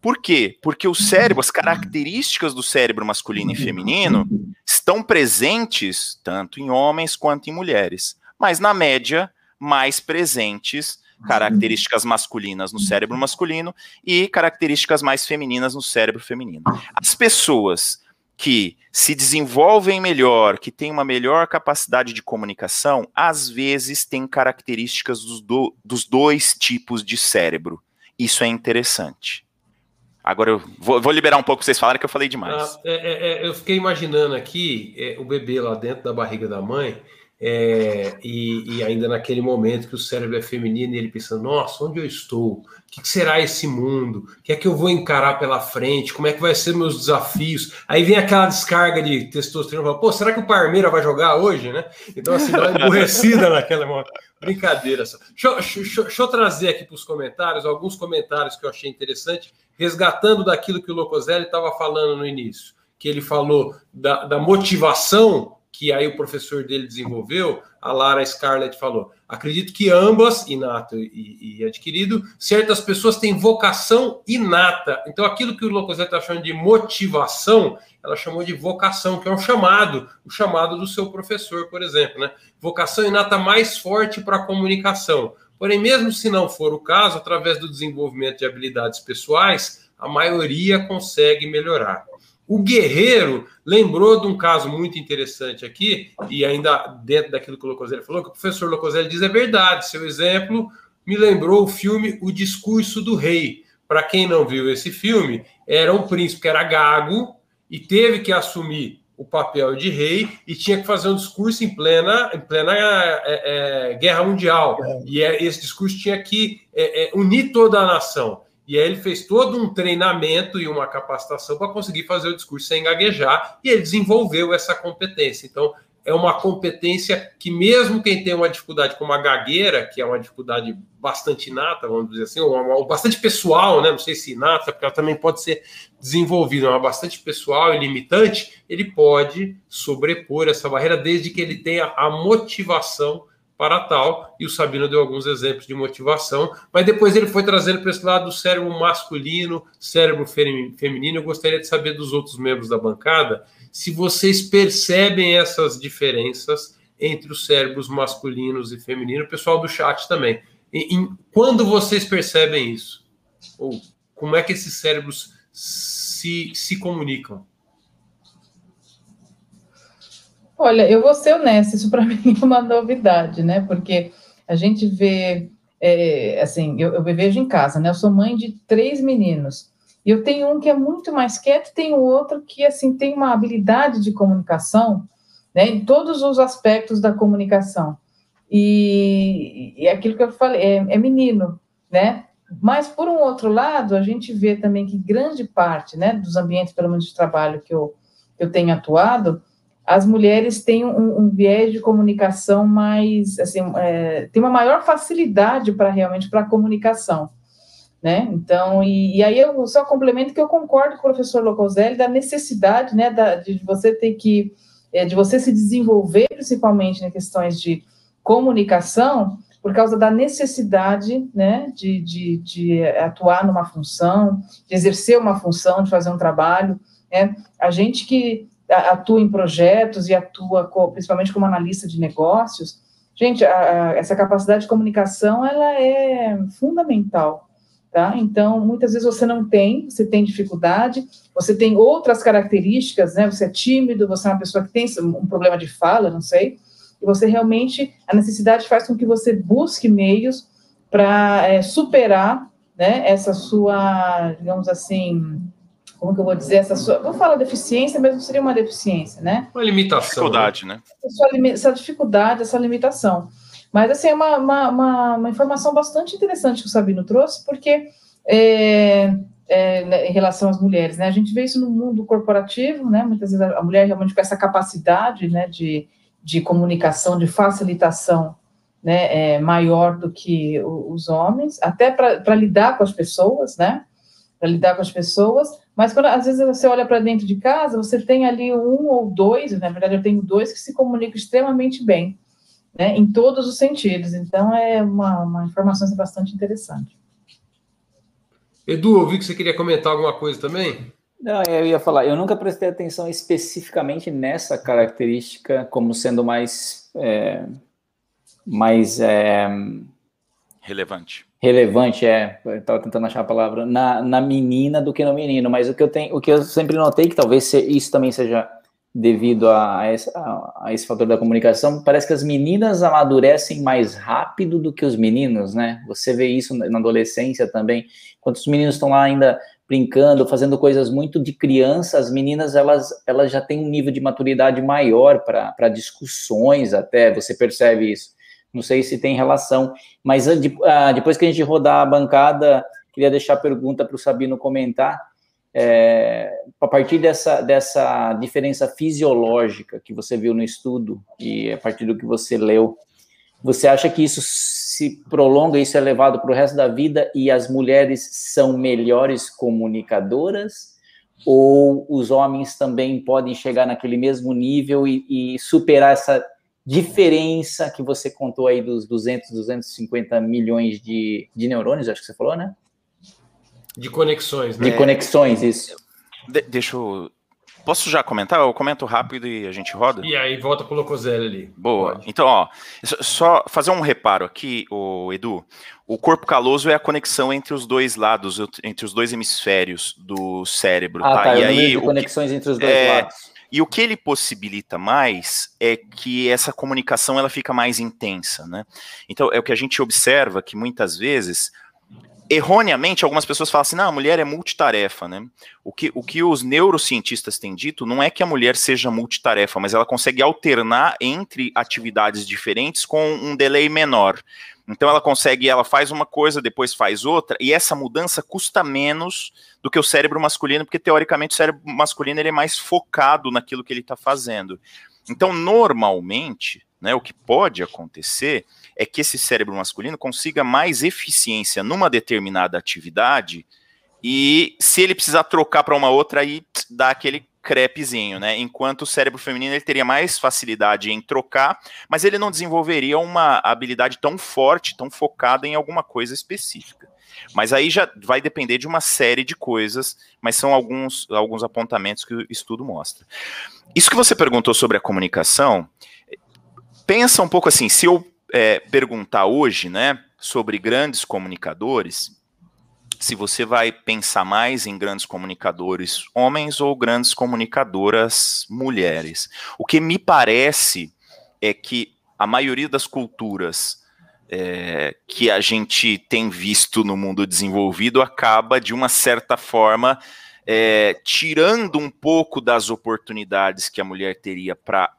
Por quê? Porque o cérebro, as características do cérebro masculino e feminino estão presentes tanto em homens quanto em mulheres, mas na média mais presentes características masculinas no cérebro masculino e características mais femininas no cérebro feminino. As pessoas que se desenvolvem melhor, que têm uma melhor capacidade de comunicação, às vezes têm características dos, do, dos dois tipos de cérebro. Isso é interessante. Agora eu vou, vou liberar um pouco para vocês falarem que eu falei demais. Ah, é, é, é, eu fiquei imaginando aqui é, o bebê lá dentro da barriga da mãe é, e, e, ainda naquele momento que o cérebro é feminino e ele pensa, nossa, onde eu estou? O que, será esse mundo? O que é que eu vou encarar pela frente? Como é que vai ser meus desafios? Aí vem aquela descarga de testosterona, pô, será que o Parmeira vai jogar hoje, né? Então, assim, dá uma emburrecida naquela momento. Brincadeira. Deixa, deixa, deixa eu trazer aqui para os comentários, alguns comentários que eu achei interessante, resgatando daquilo que o Locoselli estava falando no início, que ele falou da, da motivação que aí o professor dele desenvolveu, a Lara Scarlett falou. Acredito que ambas, inato e, e adquirido, certas pessoas têm vocação inata. Então, aquilo que o Locosé está chamando de motivação, ela chamou de vocação, que é um chamado, o chamado do seu professor, por exemplo. Né? Vocação inata mais forte para a comunicação. Porém, mesmo se não for o caso, através do desenvolvimento de habilidades pessoais, a maioria consegue melhorar. O Guerreiro lembrou de um caso muito interessante aqui, e ainda dentro daquilo que o Locoselli falou, que o professor Locoselli diz é verdade. Seu exemplo me lembrou o filme O Discurso do Rei. Para quem não viu esse filme, era um príncipe que era gago e teve que assumir o papel de rei e tinha que fazer um discurso em plena, em plena é, é, guerra mundial. E é, esse discurso tinha que é, unir toda a nação. E aí ele fez todo um treinamento e uma capacitação para conseguir fazer o discurso sem gaguejar, e ele desenvolveu essa competência. Então, é uma competência que, mesmo quem tem uma dificuldade como a gagueira, que é uma dificuldade bastante inata, vamos dizer assim, ou, bastante pessoal, né? não sei se inata, porque ela também pode ser desenvolvida, mas bastante pessoal e limitante, ele pode sobrepor essa barreira desde que ele tenha a motivação para tal, e o Sabino deu alguns exemplos de motivação, mas depois ele foi trazendo para esse lado do cérebro masculino, cérebro feminino. Eu gostaria de saber dos outros membros da bancada se vocês percebem essas diferenças entre os cérebros masculinos e femininos, o pessoal do chat também. E, em, quando vocês percebem isso? Ou como é que esses cérebros se, se comunicam? Olha, eu vou ser honesta, isso para mim é uma novidade, né? Porque a gente vê, é, assim, eu, eu vejo em casa, né? Eu sou mãe de três meninos. E eu tenho um que é muito mais quieto, tenho outro que assim tem uma habilidade de comunicação, né, em todos os aspectos da comunicação. E, e aquilo que eu falei é, é menino, né? Mas por um outro lado, a gente vê também que grande parte, né, dos ambientes, pelo menos de trabalho que eu, eu tenho atuado, as mulheres têm um, um viés de comunicação mais, assim, é, tem uma maior facilidade para realmente para a comunicação né? Então, e, e, aí eu só complemento que eu concordo com o professor Locoselli da necessidade, né, da, de você ter que, é, de você se desenvolver, principalmente em questões de comunicação, por causa da necessidade, né, de, de, de atuar numa função, de exercer uma função, de fazer um trabalho, né? A gente que atua em projetos e atua principalmente como analista de negócios, gente, a, a, essa capacidade de comunicação, ela é fundamental, Tá? Então, muitas vezes você não tem, você tem dificuldade, você tem outras características, né? Você é tímido, você é uma pessoa que tem um problema de fala, não sei, e você realmente, a necessidade faz com que você busque meios para é, superar, né, essa sua, digamos assim, como que eu vou dizer, essa sua, vou falar deficiência, mas não seria uma deficiência, né? Uma limitação. Dificuldade, né? Essa, essa dificuldade, essa limitação. Mas, assim, é uma, uma, uma, uma informação bastante interessante que o Sabino trouxe, porque é, é, né, em relação às mulheres, né? A gente vê isso no mundo corporativo, né? Muitas vezes a mulher realmente com essa capacidade, né, de, de comunicação, de facilitação, né, é maior do que os homens, até para lidar com as pessoas, né? Para lidar com as pessoas, mas quando às vezes você olha para dentro de casa, você tem ali um ou dois, na verdade eu tenho dois que se comunicam extremamente bem né, em todos os sentidos. Então, é uma, uma informação bastante interessante. Edu, eu vi que você queria comentar alguma coisa também. Não, eu ia falar, eu nunca prestei atenção especificamente nessa característica como sendo mais. É, mais. É, relevante. Relevante, é. Estava tentando achar a palavra. Na, na menina do que no menino, mas o que eu tenho, o que eu sempre notei, que talvez isso também seja devido a, a, esse, a, a, esse fator da comunicação, parece que as meninas amadurecem mais rápido do que os meninos, né? Você vê isso na adolescência também. Enquanto os meninos estão lá ainda brincando, fazendo coisas muito de criança, as meninas elas, elas já têm um nível de maturidade maior para discussões até, você percebe isso. Não sei se tem relação, mas ah, depois que a gente rodar a bancada, queria deixar a pergunta para o Sabino comentar é, a partir dessa, dessa diferença fisiológica que você viu no estudo e a partir do que você leu, você acha que isso se prolonga, isso é levado para o resto da vida e as mulheres são melhores comunicadoras? Ou os homens também podem chegar naquele mesmo nível e, e superar essa diferença que você contou aí dos 200, 250 milhões de, de neurônios, acho que você falou, né? De conexões, né? De conexões, isso. De, deixa eu. Posso já comentar? Eu comento rápido e a gente roda? E aí volta pro Locoselli ali. Boa. Pode. Então, ó, só fazer um reparo aqui, o Edu. O corpo caloso é a conexão entre os dois lados, entre os dois hemisférios do cérebro, ah, tá? tá e aí, conexões que, entre os dois é, lados. E o que ele possibilita mais é que essa comunicação ela fica mais intensa, né? Então, é o que a gente observa que muitas vezes erroneamente, algumas pessoas falam assim, não, a mulher é multitarefa, né? O que, o que os neurocientistas têm dito não é que a mulher seja multitarefa, mas ela consegue alternar entre atividades diferentes com um delay menor. Então ela consegue, ela faz uma coisa, depois faz outra, e essa mudança custa menos do que o cérebro masculino, porque teoricamente o cérebro masculino ele é mais focado naquilo que ele está fazendo. Então, normalmente, né, o que pode acontecer é que esse cérebro masculino consiga mais eficiência numa determinada atividade e se ele precisar trocar para uma outra, aí dá aquele crepezinho, né? Enquanto o cérebro feminino ele teria mais facilidade em trocar, mas ele não desenvolveria uma habilidade tão forte, tão focada em alguma coisa específica. Mas aí já vai depender de uma série de coisas, mas são alguns, alguns apontamentos que o estudo mostra. Isso que você perguntou sobre a comunicação, pensa um pouco assim, se eu é, perguntar hoje, né, sobre grandes comunicadores, se você vai pensar mais em grandes comunicadores homens ou grandes comunicadoras mulheres. O que me parece é que a maioria das culturas é, que a gente tem visto no mundo desenvolvido acaba, de uma certa forma, é, tirando um pouco das oportunidades que a mulher teria para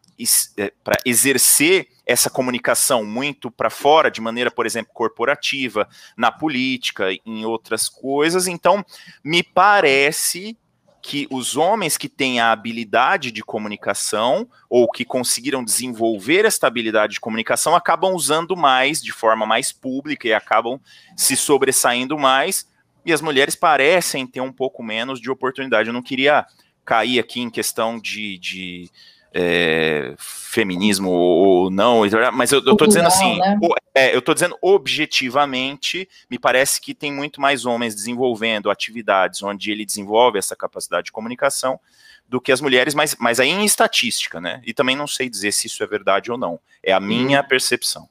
para exercer essa comunicação muito para fora, de maneira, por exemplo, corporativa, na política, em outras coisas. Então, me parece que os homens que têm a habilidade de comunicação ou que conseguiram desenvolver esta habilidade de comunicação acabam usando mais de forma mais pública e acabam se sobressaindo mais, e as mulheres parecem ter um pouco menos de oportunidade. Eu não queria cair aqui em questão de, de é, feminismo ou não, mas eu, tô dizendo assim, né? é, eu tô dizendo objetivamente, me parece que tem muito mais homens desenvolvendo atividades onde ele desenvolve essa capacidade de comunicação do que as mulheres, mas, mas aí em estatística, né? E também não sei dizer se isso é verdade ou não. É a minha percepção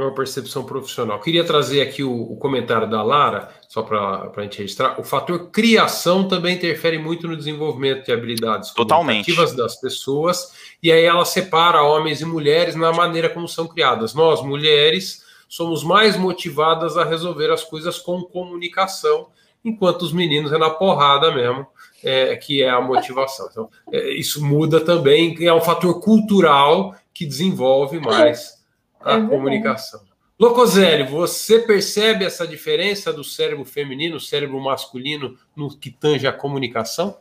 uma percepção profissional. Queria trazer aqui o, o comentário da Lara, só para a gente registrar. O fator criação também interfere muito no desenvolvimento de habilidades Totalmente. das pessoas, e aí ela separa homens e mulheres na maneira como são criadas. Nós, mulheres, somos mais motivadas a resolver as coisas com comunicação, enquanto os meninos é na porrada mesmo, é, que é a motivação. Então, é, isso muda também, é um fator cultural que desenvolve mais a é comunicação. Locoselli, você percebe essa diferença do cérebro feminino, cérebro masculino no que tange a comunicação?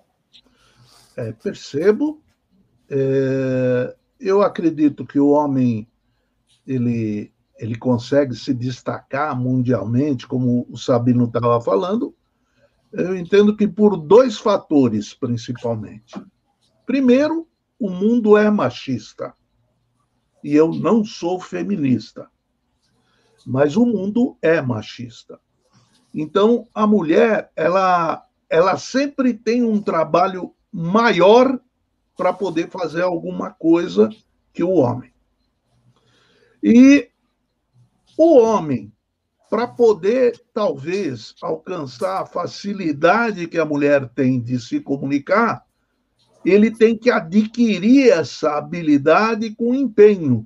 É, percebo. É, eu acredito que o homem ele, ele consegue se destacar mundialmente, como o Sabino estava falando. Eu entendo que por dois fatores, principalmente. Primeiro, o mundo é machista e eu não sou feminista. Mas o mundo é machista. Então, a mulher, ela, ela sempre tem um trabalho maior para poder fazer alguma coisa que o homem. E o homem, para poder, talvez, alcançar a facilidade que a mulher tem de se comunicar, ele tem que adquirir essa habilidade com empenho.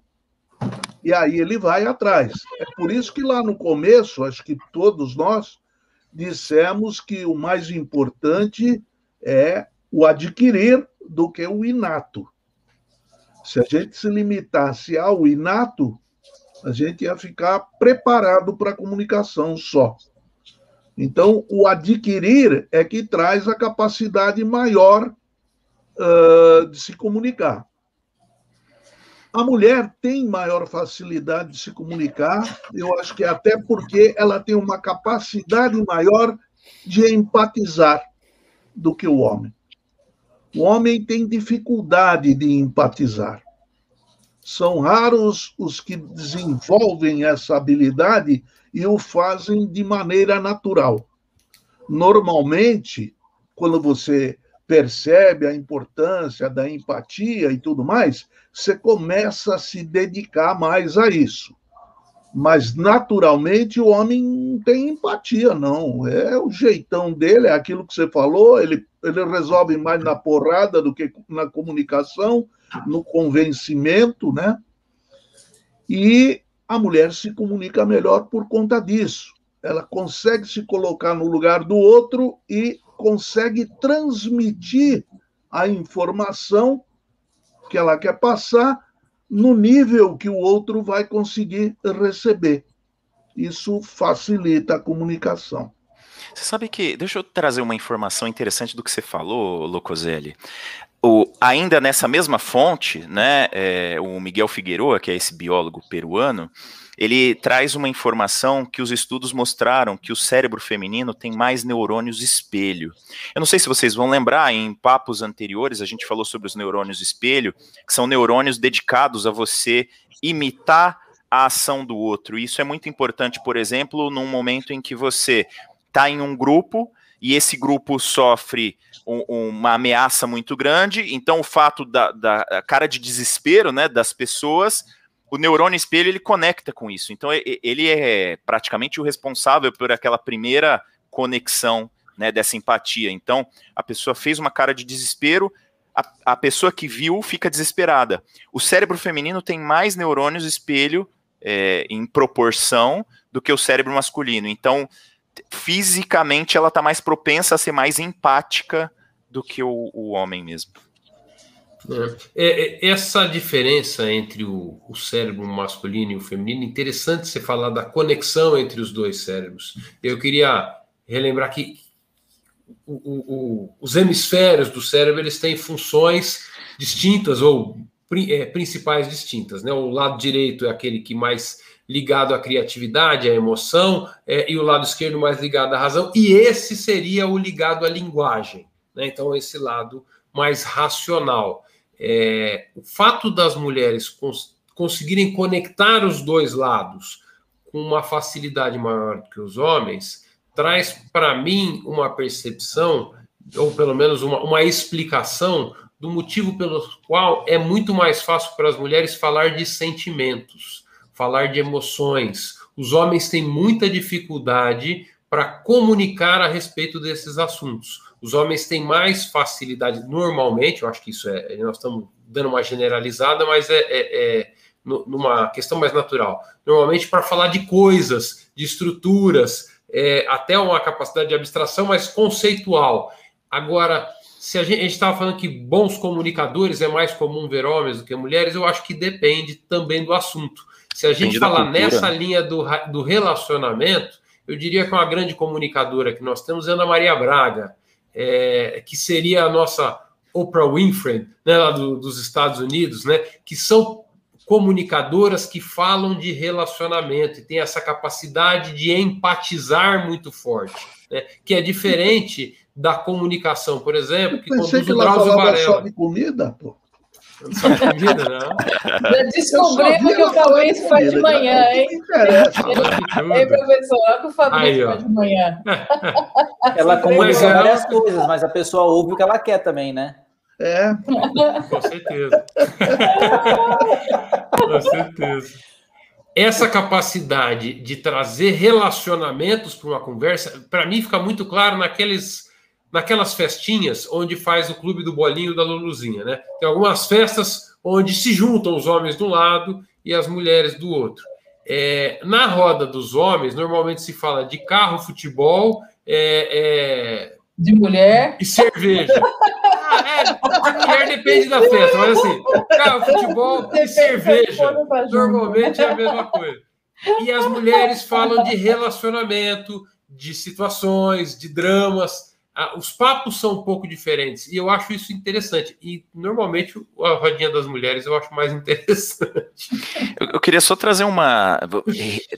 E aí ele vai atrás. É por isso que lá no começo, acho que todos nós dissemos que o mais importante é o adquirir do que o inato. Se a gente se limitasse ao inato, a gente ia ficar preparado para a comunicação só. Então, o adquirir é que traz a capacidade maior uh, de se comunicar. A mulher tem maior facilidade de se comunicar, eu acho que até porque ela tem uma capacidade maior de empatizar do que o homem. O homem tem dificuldade de empatizar. São raros os que desenvolvem essa habilidade e o fazem de maneira natural. Normalmente, quando você percebe a importância da empatia e tudo mais, você começa a se dedicar mais a isso. Mas, naturalmente, o homem não tem empatia, não. É o jeitão dele, é aquilo que você falou, ele, ele resolve mais na porrada do que na comunicação, no convencimento, né? E a mulher se comunica melhor por conta disso. Ela consegue se colocar no lugar do outro e consegue transmitir a informação que ela quer passar no nível que o outro vai conseguir receber. Isso facilita a comunicação. Você sabe que, deixa eu trazer uma informação interessante do que você falou, Locoselli. o, ainda nessa mesma fonte, né, é, o Miguel Figueroa, que é esse biólogo peruano, ele traz uma informação que os estudos mostraram que o cérebro feminino tem mais neurônios espelho. Eu não sei se vocês vão lembrar, em papos anteriores a gente falou sobre os neurônios espelho, que são neurônios dedicados a você imitar a ação do outro. Isso é muito importante, por exemplo, num momento em que você está em um grupo e esse grupo sofre um, uma ameaça muito grande, então o fato da, da cara de desespero né, das pessoas, o neurônio espelho ele conecta com isso. Então ele é praticamente o responsável por aquela primeira conexão né, dessa empatia. Então a pessoa fez uma cara de desespero, a, a pessoa que viu fica desesperada. O cérebro feminino tem mais neurônios espelho é, em proporção do que o cérebro masculino. Então, fisicamente, ela está mais propensa a ser mais empática do que o, o homem mesmo. É, é, essa diferença entre o, o, cérebro masculino e o feminino, interessante você falar da conexão entre os dois cérebros. Eu queria relembrar que o, os hemisférios do cérebro eles têm funções distintas ou é, principais distintas. Né? O lado direito é aquele que mais ligado à criatividade, à emoção, é, e o lado esquerdo mais ligado à razão, e esse seria o ligado à linguagem. Né? Então, esse lado mais racional. É, o fato das mulheres cons conseguirem conectar os dois lados com uma facilidade maior do que os homens traz para mim uma percepção, ou pelo menos uma, uma explicação do motivo pelo qual é muito mais fácil para as mulheres falar de sentimentos, falar de emoções. Os homens têm muita dificuldade para comunicar a respeito desses assuntos. Os homens têm mais facilidade, normalmente, eu acho que isso é, nós estamos dando uma generalizada, mas é, é, é numa questão mais natural. Normalmente para falar de coisas, de estruturas, é, até uma capacidade de abstração mais conceitual. Agora, se a gente estava falando que bons comunicadores é mais comum ver homens do que mulheres, eu acho que depende também do assunto. Se a gente falar nessa linha do, do relacionamento, eu diria que uma grande comunicadora que nós temos é Ana Maria Braga, é, que seria a nossa Oprah Winfrey, né, lá do, dos Estados Unidos, né, que são comunicadoras que falam de relacionamento e tem essa capacidade de empatizar muito forte, né, que é diferente da comunicação, por exemplo, que conduz que o Drauzio Varela. Só de comida, pô. Só de comida, não. Já descobrimos que o Fabrício faz de manhã, hein? Ei, professor, olha que o Fabrício faz de manhã. Ela comunica várias coisas, mas a pessoa ouve o que ela quer também, né? É. Com certeza. Com certeza. Essa capacidade de trazer relacionamentos para uma conversa, para mim fica muito claro naqueles naquelas festinhas onde faz o clube do bolinho da Luluzinha, né? Tem algumas festas onde se juntam os homens de um lado e as mulheres do outro. É, na roda dos homens, normalmente se fala de carro, futebol, é, é... de mulher e cerveja. Ah, é, de mulher depende da festa, mas assim, carro, futebol e cerveja, normalmente é a mesma coisa. E as mulheres falam de relacionamento, de situações, de dramas os papos são um pouco diferentes e eu acho isso interessante. E normalmente a rodinha das mulheres eu acho mais interessante. Eu, eu, queria só trazer uma.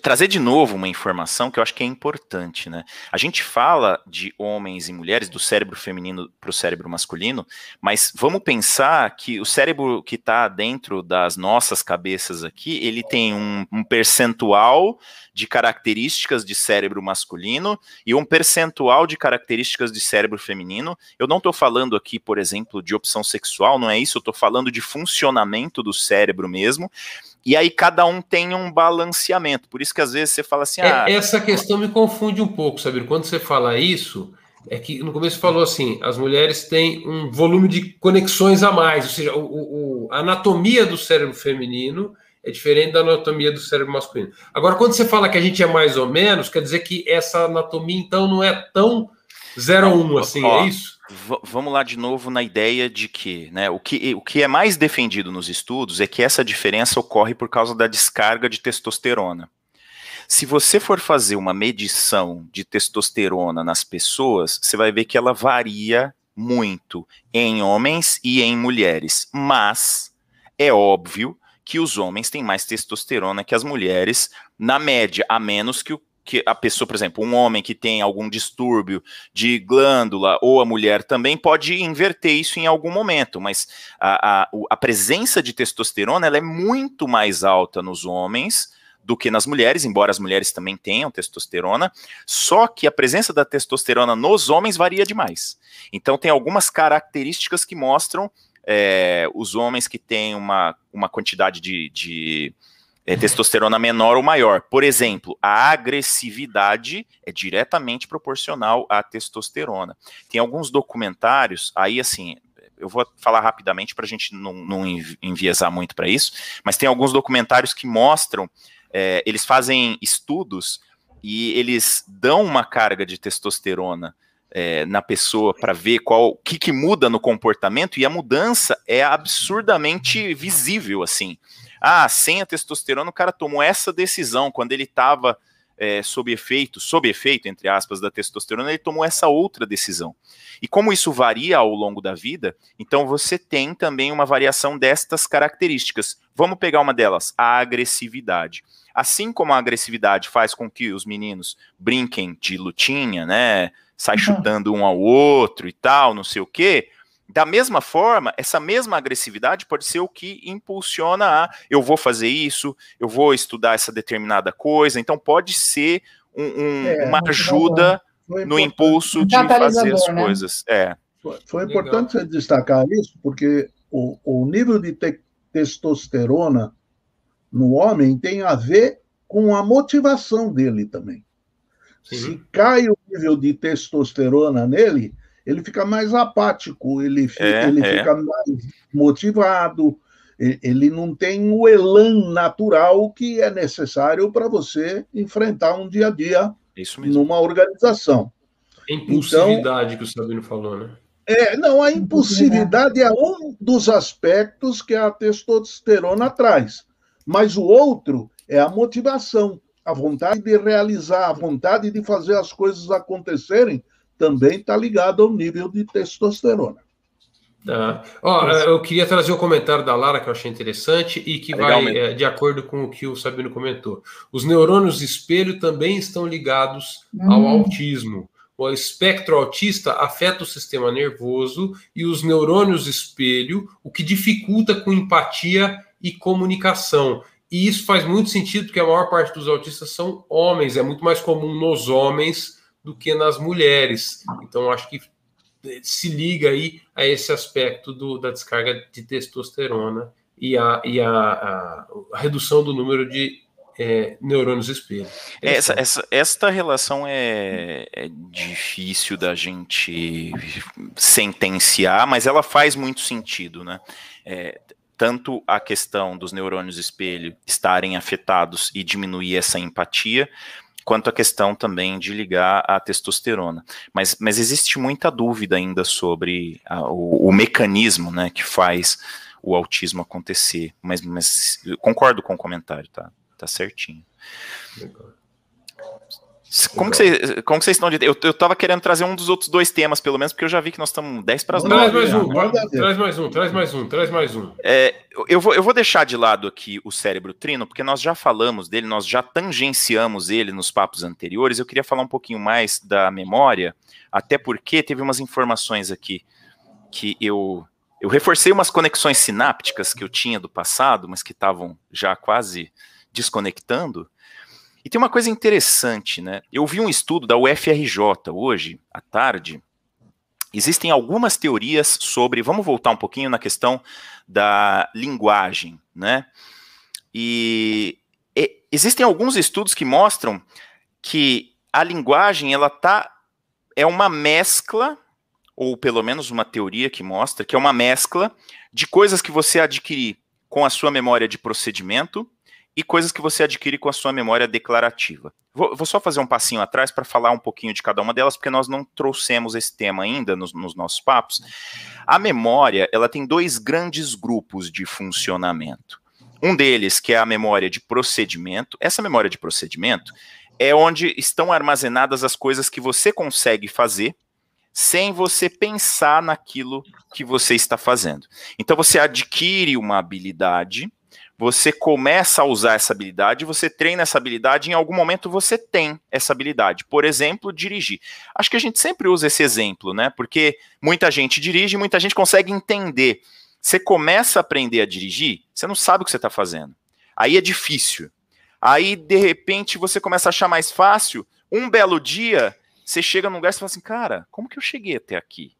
trazer de novo uma informação que eu acho que é importante, né? A gente fala de homens e mulheres, do cérebro feminino para o cérebro masculino, mas vamos pensar que o cérebro que está dentro das nossas cabeças aqui, ele tem um, um percentual de características de cérebro masculino e um percentual de características de cérebro feminino. Eu não estou falando aqui, por exemplo, de opção sexual, não é isso, eu estou falando de funcionamento do cérebro mesmo. E aí cada um tem um balanceamento. Por isso que às vezes você fala assim. É, ah, essa questão me confunde um pouco, sabe? Quando você fala isso, é que no começo falou assim: as mulheres têm um volume de conexões a mais, ou seja, o, o, a anatomia do cérebro feminino é diferente da anatomia do cérebro masculino. Agora, quando você fala que a gente é mais ou menos, quer dizer que essa anatomia, então, não é tão 0 a 1 um, assim, Ó, é isso? Vamos lá de novo na ideia de que, né, o que o que é mais defendido nos estudos é que essa diferença ocorre por causa da descarga de testosterona. Se você for fazer uma medição de testosterona nas pessoas, você vai ver que ela varia muito em homens e em mulheres, mas é óbvio que os homens têm mais testosterona que as mulheres, na média, a menos que o que a pessoa, por exemplo, um homem que tem algum distúrbio de glândula ou a mulher também pode inverter isso em algum momento, mas a, a, a presença de testosterona ela é muito mais alta nos homens do que nas mulheres, embora as mulheres também tenham testosterona, só que a presença da testosterona nos homens varia demais. Então tem algumas características que mostram é, os homens que têm uma, uma quantidade de, de é, testosterona menor ou maior. Por exemplo, a agressividade é diretamente proporcional à testosterona. Tem alguns documentários, aí assim, eu vou falar rapidamente para a gente não, não enviesar muito para isso, mas tem alguns documentários que mostram, é, eles fazem estudos e eles dão uma carga de testosterona é, na pessoa para ver qual o que, que muda no comportamento e a mudança é absurdamente visível assim ah, sem a testosterona o cara tomou essa decisão quando ele estava é, sob efeito, sob efeito, entre aspas, da testosterona, ele tomou essa outra decisão. E como isso varia ao longo da vida, então você tem também uma variação destas características. Vamos pegar uma delas, a agressividade. Assim como a agressividade faz com que os meninos brinquem de lutinha, né? Sai uhum. chutando um ao outro e tal, não sei o quê. Da mesma forma, essa mesma agressividade pode ser o que impulsiona a eu vou fazer isso, eu vou estudar essa determinada coisa. Então, pode ser um, um, é, uma ajuda no impulso de fazer as né? coisas. É. Foi, foi importante você destacar isso, porque o, o nível de te testosterona no homem tem a ver com a motivação dele também. Sim. Se cai o nível de testosterona nele, ele fica mais apático, ele, fica, é, ele é. fica mais motivado, ele não tem o elan natural que é necessário para você enfrentar um dia a dia numa organização. A impulsividade então, que o Sabino falou, né? É, não, a impulsividade é um dos aspectos que a testosterona traz, mas o outro é a motivação, a vontade de realizar, a vontade de fazer as coisas acontecerem também está ligado ao nível de testosterona. Tá. Ó, eu queria trazer o um comentário da Lara que eu achei interessante e que vai é, de acordo com o que o Sabino comentou. Os neurônios espelho também estão ligados hum. ao autismo. O espectro autista afeta o sistema nervoso e os neurônios espelho, o que dificulta com empatia e comunicação. E isso faz muito sentido porque a maior parte dos autistas são homens, é muito mais comum nos homens do que nas mulheres. Então, acho que se liga aí a esse aspecto do, da descarga de testosterona e a, e a, a, a redução do número de é, neurônios espelho. Essa, essa, esta relação é, é, difícil da gente sentenciar, mas ela faz muito sentido, né? É, tanto a questão dos neurônios espelho estarem afetados e diminuir essa empatia, quanto a questão também de ligar a testosterona. Mas, mas existe muita dúvida ainda sobre a, o, o, mecanismo né, que faz o autismo acontecer. Mas, mas concordo com o comentário, tá, tá certinho. Legal. Como vocês, como vocês estão de. Eu, eu tava querendo trazer um dos outros dois temas, pelo menos, porque eu já vi que nós estamos 10 para as 9. Traz mais um, traz mais um, traz mais um, traz mais um. É, eu, vou, eu vou deixar de lado aqui o cérebro trino, porque nós já falamos dele, nós já tangenciamos ele nos papos anteriores. Eu queria falar um pouquinho mais da memória, até porque teve umas informações aqui que eu. Eu reforcei umas conexões sinápticas que eu tinha do passado, mas que estavam já quase desconectando. E tem uma coisa interessante, né? Eu vi um estudo da UFRJ hoje, à tarde. Existem algumas teorias sobre. Vamos voltar um pouquinho na questão da linguagem, né? E, e existem alguns estudos que mostram que a linguagem ela tá é uma mescla ou pelo menos uma teoria que mostra que é uma mescla de coisas que você adquirir com a sua memória de procedimento e coisas que você adquire com a sua memória declarativa. Vou, vou só fazer um passinho atrás para falar um pouquinho de cada uma delas, porque nós não trouxemos esse tema ainda nos, nos nossos papos. A memória, ela tem dois grandes grupos de funcionamento. Um deles, que é a memória de procedimento. Essa memória de procedimento é onde estão armazenadas as coisas que você consegue fazer sem você pensar naquilo que você está fazendo. Então você adquire uma habilidade, você começa a usar essa habilidade, você treina essa habilidade, em algum momento você tem essa habilidade. Por exemplo, dirigir. Acho que a gente sempre usa esse exemplo, né? Porque muita gente dirige, muita gente consegue entender. Você começa a aprender a dirigir, você não sabe o que você está fazendo. Aí é difícil. Aí, de repente, você começa a achar mais fácil. Um belo dia, você chega num lugar e fala assim, cara, como que eu cheguei até aqui?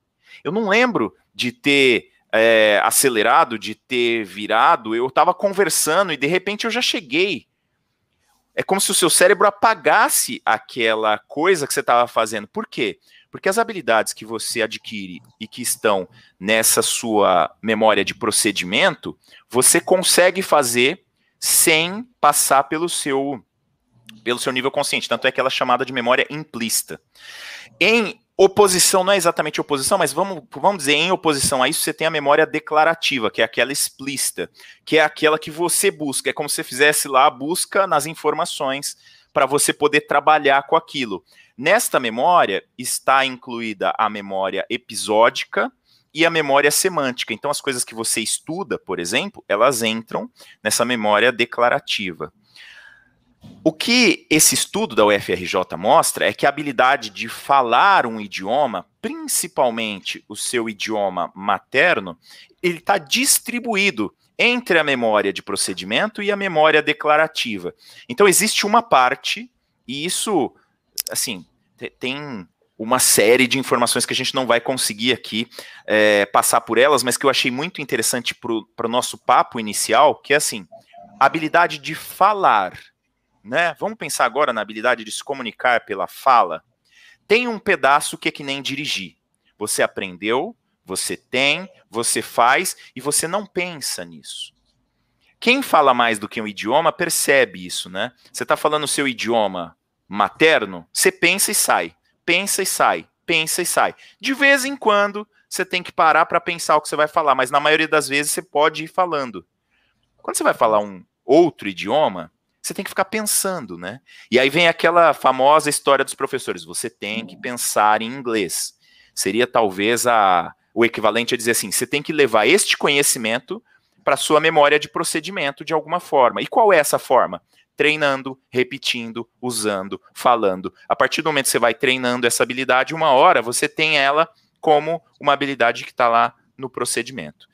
Eu não lembro de ter é, acelerado, de ter virado, eu estava conversando e de repente eu já cheguei. É como se o seu cérebro apagasse aquela coisa que você estava fazendo. Por quê? Porque as habilidades que você adquire e que estão nessa sua memória de procedimento, você consegue fazer sem passar pelo seu pelo seu nível consciente. Tanto é que ela é chamada de memória implícita. Em oposição, não é exatamente oposição, mas vamos, vamos dizer, em oposição a isso, você tem a memória declarativa, que é aquela explícita, que é aquela que você busca. É como se você fizesse lá a busca nas informações para você poder trabalhar com aquilo. Nesta memória está incluída a memória episódica, e a memória semântica. Então, as coisas que você estuda, por exemplo, elas entram nessa memória declarativa. O que esse estudo da UFRJ mostra é que a habilidade de falar um idioma, principalmente o seu idioma materno, ele está distribuído entre a memória de procedimento e a memória declarativa. Então existe uma parte, e isso, assim, tem uma série de informações que a gente não vai conseguir aqui é, passar por elas, mas que eu achei muito interessante para o nosso papo inicial, que é assim, a habilidade de falar, né? Vamos pensar agora na habilidade de se comunicar pela fala. Tem um pedaço que é que nem dirigir. Você aprendeu, você tem, você faz e você não pensa nisso. Quem fala mais do que um idioma percebe isso, né? Você está falando o seu idioma materno, você pensa e sai pensa e sai, pensa e sai. De vez em quando você tem que parar para pensar o que você vai falar, mas na maioria das vezes você pode ir falando. Quando você vai falar um outro idioma, você tem que ficar pensando, né? E aí vem aquela famosa história dos professores: você tem que pensar em inglês. Seria talvez a, o equivalente a dizer assim: você tem que levar este conhecimento para sua memória de procedimento de alguma forma. E qual é essa forma? treinando, repetindo, usando, falando. A partir do momento que você vai treinando essa habilidade, uma hora você tem ela como uma habilidade que está lá no procedimento.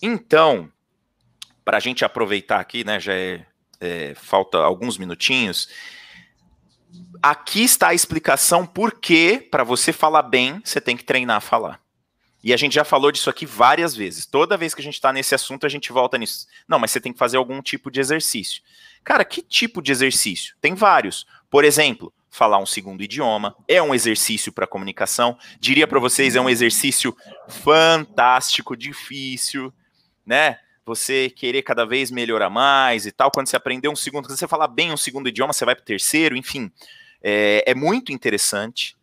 Então, para a gente aproveitar aqui, né, já é, é, falta alguns minutinhos. Aqui está a explicação por que, para você falar bem, você tem que treinar a falar. E a gente já falou disso aqui várias vezes. Toda vez que a gente está nesse assunto, a gente volta nisso. Não, mas você tem que fazer algum tipo de exercício. Cara, que tipo de exercício? Tem vários. Por exemplo, falar um segundo idioma é um exercício para comunicação. Diria para vocês, é um exercício fantástico, difícil, né? Você querer cada vez melhorar mais e tal. Quando você aprender um segundo, quando você falar bem um segundo idioma, você vai para o terceiro, enfim. É, é muito interessante.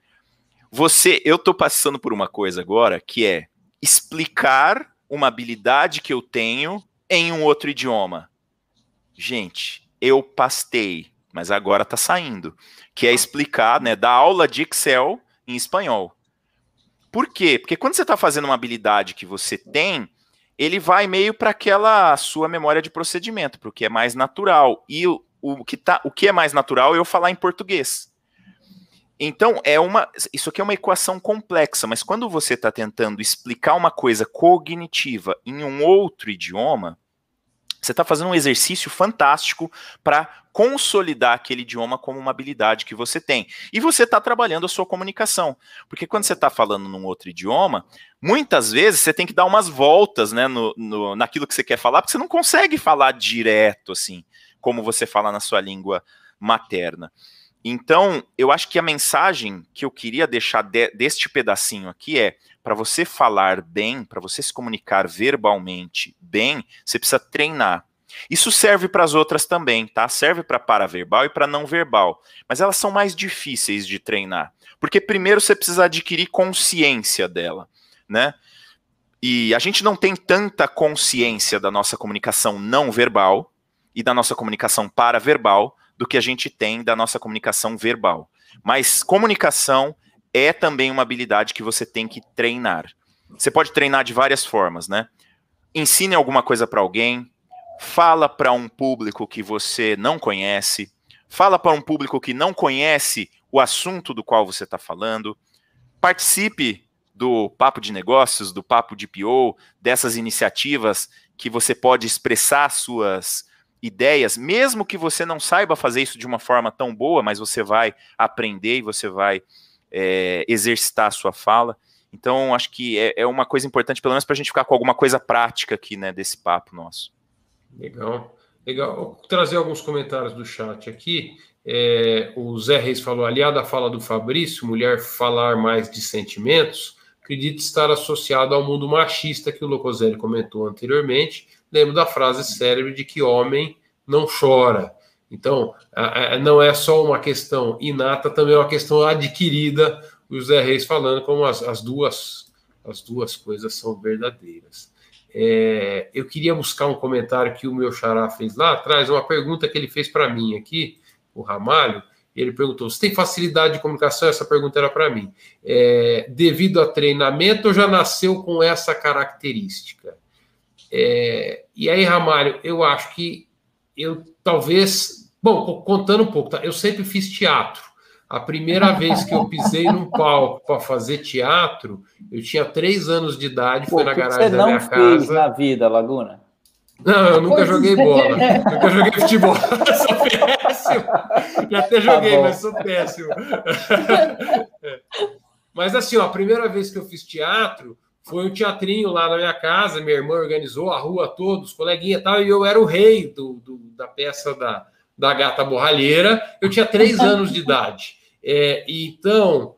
Você, eu estou passando por uma coisa agora que é explicar uma habilidade que eu tenho em um outro idioma. Gente, eu pastei, mas agora está saindo, que é explicar, né, da aula de Excel em espanhol. Por quê? Porque quando você está fazendo uma habilidade que você tem, ele vai meio para aquela sua memória de procedimento, para o que é mais natural. E o, o, que tá, o que é mais natural é eu falar em português. Então, é uma. Isso aqui é uma equação complexa, mas quando você está tentando explicar uma coisa cognitiva em um outro idioma, você está fazendo um exercício fantástico para consolidar aquele idioma como uma habilidade que você tem. E você está trabalhando a sua comunicação. Porque quando você está falando num outro idioma, muitas vezes você tem que dar umas voltas né, no, no, naquilo que você quer falar, porque você não consegue falar direto assim, como você fala na sua língua materna. Então, eu acho que a mensagem que eu queria deixar de, deste pedacinho aqui é: para você falar bem, para você se comunicar verbalmente bem, você precisa treinar. Isso serve para as outras também, tá? Serve para paraverbal e para não verbal, mas elas são mais difíceis de treinar, porque primeiro você precisa adquirir consciência dela, né? E a gente não tem tanta consciência da nossa comunicação não verbal e da nossa comunicação paraverbal do que a gente tem da nossa comunicação verbal. Mas comunicação é também uma habilidade que você tem que treinar. Você pode treinar de várias formas, né? Ensine alguma coisa para alguém, fala para um público que você não conhece, fala para um público que não conhece o assunto do qual você está falando, participe do papo de negócios, do papo de PO, dessas iniciativas que você pode expressar suas ideias, mesmo que você não saiba fazer isso de uma forma tão boa, mas você vai aprender e você vai é, exercitar a sua fala. Então, acho que é, é uma coisa importante, pelo menos para a gente ficar com alguma coisa prática aqui, né, desse papo nosso. Legal. Legal. Vou trazer alguns comentários do chat aqui. É, o Zé Reis falou, aliado à fala do Fabrício, mulher falar mais de sentimentos, acredito estar associado ao mundo machista que o Locoselli comentou anteriormente. Lembro da frase célebre de que homem não chora. Então, não é só uma questão inata, também é uma questão adquirida. O Zé Reis falando como as, as duas as duas coisas são verdadeiras. É, eu queria buscar um comentário que o meu xará fez lá atrás, uma pergunta que ele fez para mim aqui, o Ramalho, ele perguntou: você tem facilidade de comunicação? Essa pergunta era para mim. É, devido a treinamento já nasceu com essa característica? É, e aí, Ramalho, eu acho que eu talvez. Bom, contando um pouco, tá? eu sempre fiz teatro. A primeira vez que eu pisei num palco para fazer teatro, eu tinha três anos de idade, foi na garagem da minha casa. Você não fez na vida, Laguna? Não, eu nunca pois joguei é. bola. nunca joguei futebol. sou péssimo. Já até joguei, tá mas sou péssimo. Mas assim, ó, a primeira vez que eu fiz teatro foi um teatrinho lá na minha casa. Minha irmã organizou a rua todos, coleguinha e tal, e eu era o rei do, do, da peça da, da gata borralheira. Eu tinha três anos de idade. É, então,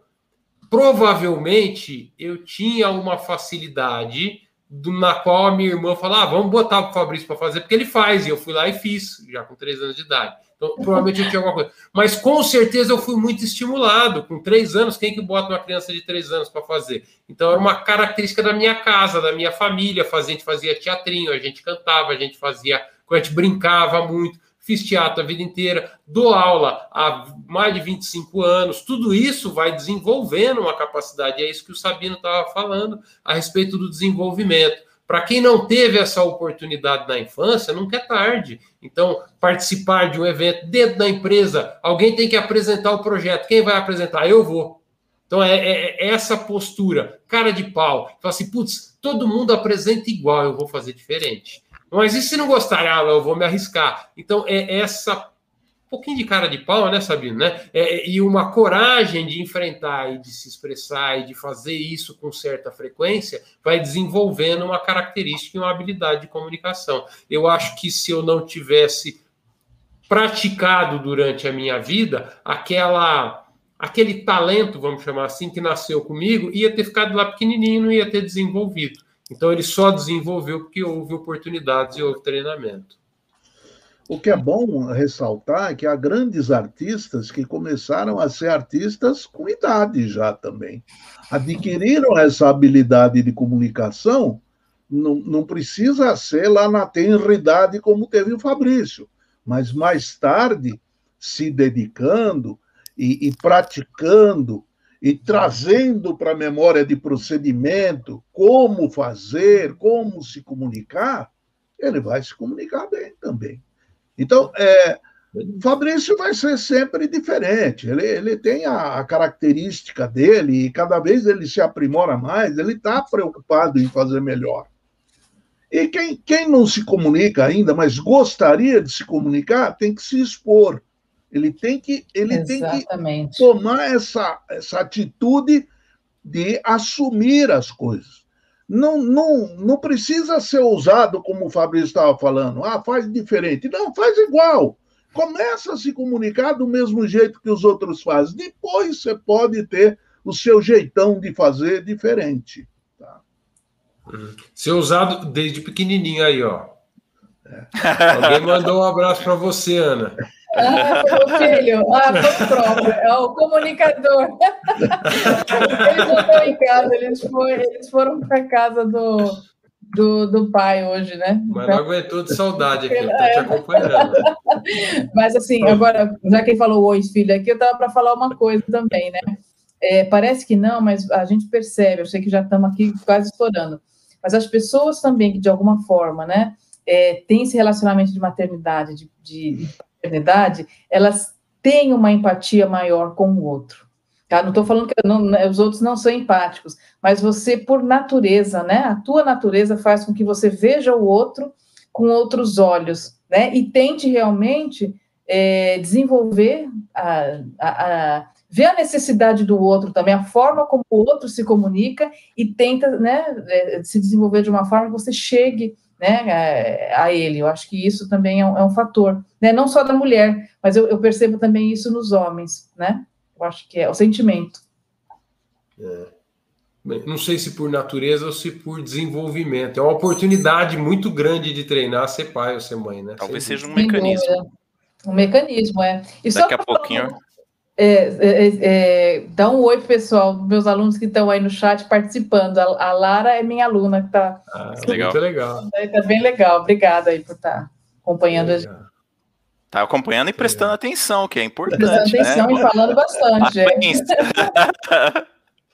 provavelmente eu tinha uma facilidade na qual a minha irmã falou: ah, vamos botar o Fabrício para fazer, porque ele faz, e eu fui lá e fiz, já com três anos de idade. Então, provavelmente eu tinha alguma coisa. Mas com certeza eu fui muito estimulado. Com três anos, quem que bota uma criança de três anos para fazer? Então, era uma característica da minha casa, da minha família. A gente fazia teatrinho, a gente cantava, a gente fazia. A gente brincava muito fiz teatro a vida inteira, dou aula há mais de 25 anos, tudo isso vai desenvolvendo uma capacidade, é isso que o Sabino estava falando a respeito do desenvolvimento. Para quem não teve essa oportunidade na infância, nunca é tarde. Então, participar de um evento dentro da empresa, alguém tem que apresentar o projeto. Quem vai apresentar? Eu vou. Então, é, é, é essa postura, cara de pau. Fala assim, putz, todo mundo apresenta igual, eu vou fazer diferente. Mas e se não gostar? Ah, eu vou me arriscar. Então, é essa um pouquinho de cara de pau, né, Sabino? Né? É, e uma coragem de enfrentar e de se expressar e de fazer isso com certa frequência vai desenvolvendo uma característica e uma habilidade de comunicação. Eu acho que se eu não tivesse praticado durante a minha vida aquela aquele talento, vamos chamar assim, que nasceu comigo, ia ter ficado lá pequenininho, não ia ter desenvolvido. Então ele só desenvolveu porque houve oportunidades e houve treinamento. O que é bom ressaltar é que há grandes artistas que começaram a ser artistas com idade já também. Adquiriram essa habilidade de comunicação, não, não precisa ser lá na tenra idade como teve o Fabrício, mas mais tarde, se dedicando e, e praticando e trazendo para a memória de procedimento como fazer, como se comunicar, ele vai se comunicar bem também. Então, é, Fabrício vai ser sempre diferente. Ele, ele tem a, a, característica dele e cada vez ele se aprimora mais, ele está preocupado em fazer melhor. E quem, quem não se comunica ainda, mas gostaria de se comunicar, tem que se expor. Ele tem que, ele tem que tomar essa, essa atitude de assumir as coisas. Não, não, não precisa ser ousado, como o Fabrício estava falando. Ah, faz diferente. Não, faz igual. Começa a se comunicar do mesmo jeito que os outros fazem. Depois você pode ter o seu jeitão de fazer diferente. Tá? Uhum. Ser ousado desde pequenininho aí, ó. É. Alguém mandou um abraço para você, Ana. Ah, o filho, ah, foi próprio, é o comunicador. eles não estão em casa, eles foram, eles foram para casa do, do, do pai hoje, né? Mas não aguentou de saudade aqui, estou te acompanhando. Mas assim, agora, já quem falou oi, filho, aqui, eu estava para falar uma coisa também, né? é, parece que não, mas a gente percebe, eu sei que já estamos aqui quase estourando, mas as pessoas também que, de alguma forma, né, é, têm esse relacionamento de maternidade, de, de paternidade, elas têm uma empatia maior com o outro. Tá? Não estou falando que não, né, os outros não são empáticos, mas você, por natureza, né, a tua natureza faz com que você veja o outro com outros olhos, né, e tente realmente é, desenvolver a, a, a vê a necessidade do outro também, a forma como o outro se comunica e tenta né, é, se desenvolver de uma forma que você chegue né, a ele. Eu acho que isso também é um, é um fator, né, não só da mulher, mas eu, eu, percebo também isso nos homens, né? Eu acho que é o sentimento. É. Não sei se por natureza ou se por desenvolvimento. É uma oportunidade muito grande de treinar ser pai ou ser mãe, né? Talvez seja um mecanismo. Um mecanismo, é. E Daqui a pouquinho. É, é, é, dá um oi, pessoal, meus alunos que estão aí no chat participando. A, a Lara é minha aluna que está. Ah, legal. Muito legal. Está bem legal. Obrigada aí por estar tá acompanhando a gente. Tá acompanhando e prestando atenção, que é importante. Prestando né? atenção e falando bastante.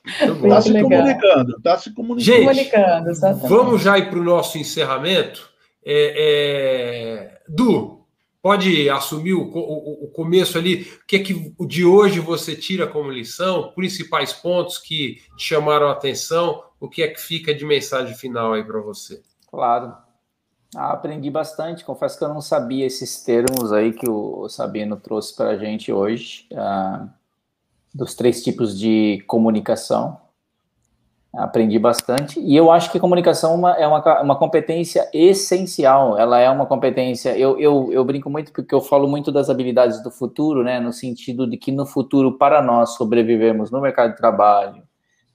Está se comunicando, está se comunicando. Gente, comunicando, vamos já ir para o nosso encerramento. É, é... Du, pode assumir o, o, o, começo ali, o que é que de hoje você tira como lição, principais pontos que te chamaram a atenção, o que é que fica de mensagem final aí para você? Claro. Ah, aprendi bastante, confesso que eu não sabia esses termos aí que o Sabino trouxe para a gente hoje, ah, dos três tipos de comunicação aprendi bastante. E eu acho que comunicação uma, é uma, uma competência essencial. Ela é uma competência. Eu, eu, eu brinco muito porque eu falo muito das habilidades do futuro, né? No sentido de que no futuro, para nós sobrevivermos no mercado de trabalho,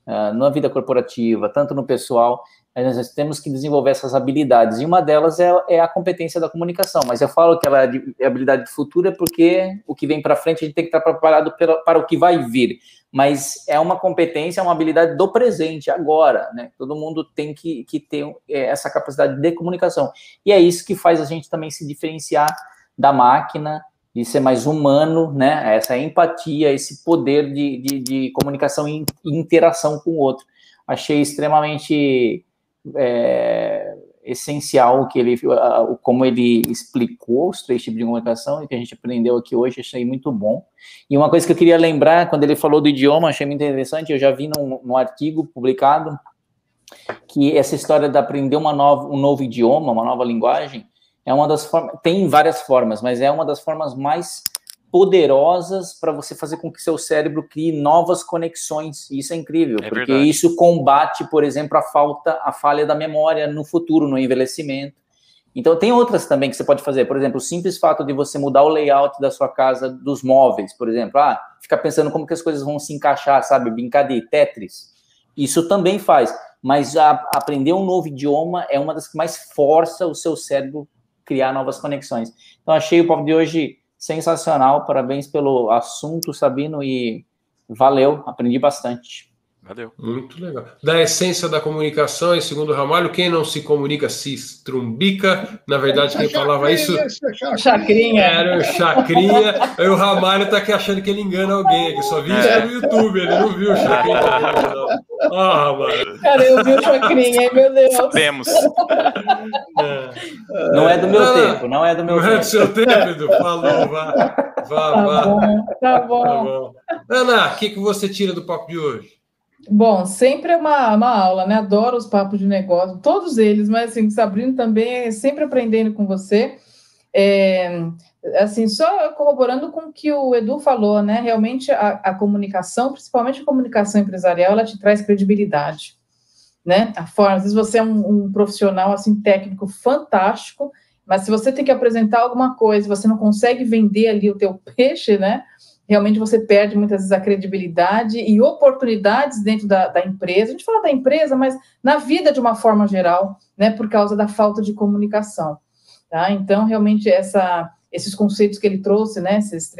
uh, na vida corporativa, tanto no pessoal, nós temos que desenvolver essas habilidades. E uma delas é, é a competência da comunicação. Mas eu falo que ela é, de, é habilidade do futuro é porque o que vem para frente a gente tem que estar preparado para, para o que vai vir mas é uma competência, é uma habilidade do presente, agora, né? Todo mundo tem que, que ter é, essa capacidade de comunicação. E é isso que faz a gente também se diferenciar da máquina, de ser mais humano, né? Essa empatia, esse poder de, de, de comunicação e interação com o outro. Achei extremamente é, essencial que ele, como ele explicou os três tipos de comunicação e que a gente aprendeu aqui hoje, achei muito bom. E uma coisa que eu queria lembrar, quando ele falou do idioma, achei muito interessante, eu já vi num, num artigo publicado que essa história de aprender uma nova, um novo idioma, uma nova linguagem, é uma das formas, tem várias formas, mas é uma das formas mais poderosas para você fazer com que seu cérebro crie novas conexões. Isso é incrível, é porque verdade. isso combate, por exemplo, a falta, a falha da memória no futuro, no envelhecimento. Então tem outras também que você pode fazer. Por exemplo, o simples fato de você mudar o layout da sua casa, dos móveis, por exemplo, ah, ficar pensando como que as coisas vão se encaixar, sabe? Brincar de Tetris. Isso também faz. Mas a, aprender um novo idioma é uma das que mais força o seu cérebro criar novas conexões. Então achei o papo de hoje sensacional. Parabéns pelo assunto, Sabino, e valeu, aprendi bastante. Valeu. Muito legal. Da essência da comunicação, e segundo o Ramalho, quem não se comunica se estrumbica. Na verdade, quem falava isso. Chacrinha. Era o Chacrinha. Aí o Ramalho está aqui achando que ele engana alguém, que só viu isso no YouTube, ele não viu o Chacrinha. Ah, Ramalho. Cara, eu vi o Chacrinha, meu Deus. Sabemos. É. Não é do meu não, tempo, não é do meu não tempo. Não é do seu tempo, Edu? Falou, vá. Vá, tá vá. Bom, tá bom. Tá bom. Ana, o que, que você tira do papo de hoje? Bom, sempre é uma, uma aula, né? Adoro os papos de negócio, todos eles, mas assim, Sabrina também é sempre aprendendo com você. É, assim, só corroborando com o que o Edu falou, né? Realmente a, a, comunicação, principalmente a comunicação empresarial, ela te traz credibilidade, né? A forma, às vezes você é um, um profissional assim técnico fantástico, mas se você tem que apresentar alguma coisa, você não consegue vender ali o teu peixe, né? Realmente você perde muitas vezes a credibilidade e oportunidades dentro da, da, empresa. A gente fala da empresa, mas na vida de uma forma geral, né, por causa da falta de comunicação. Tá? Então, realmente, essa, esses conceitos que ele trouxe, né, esses,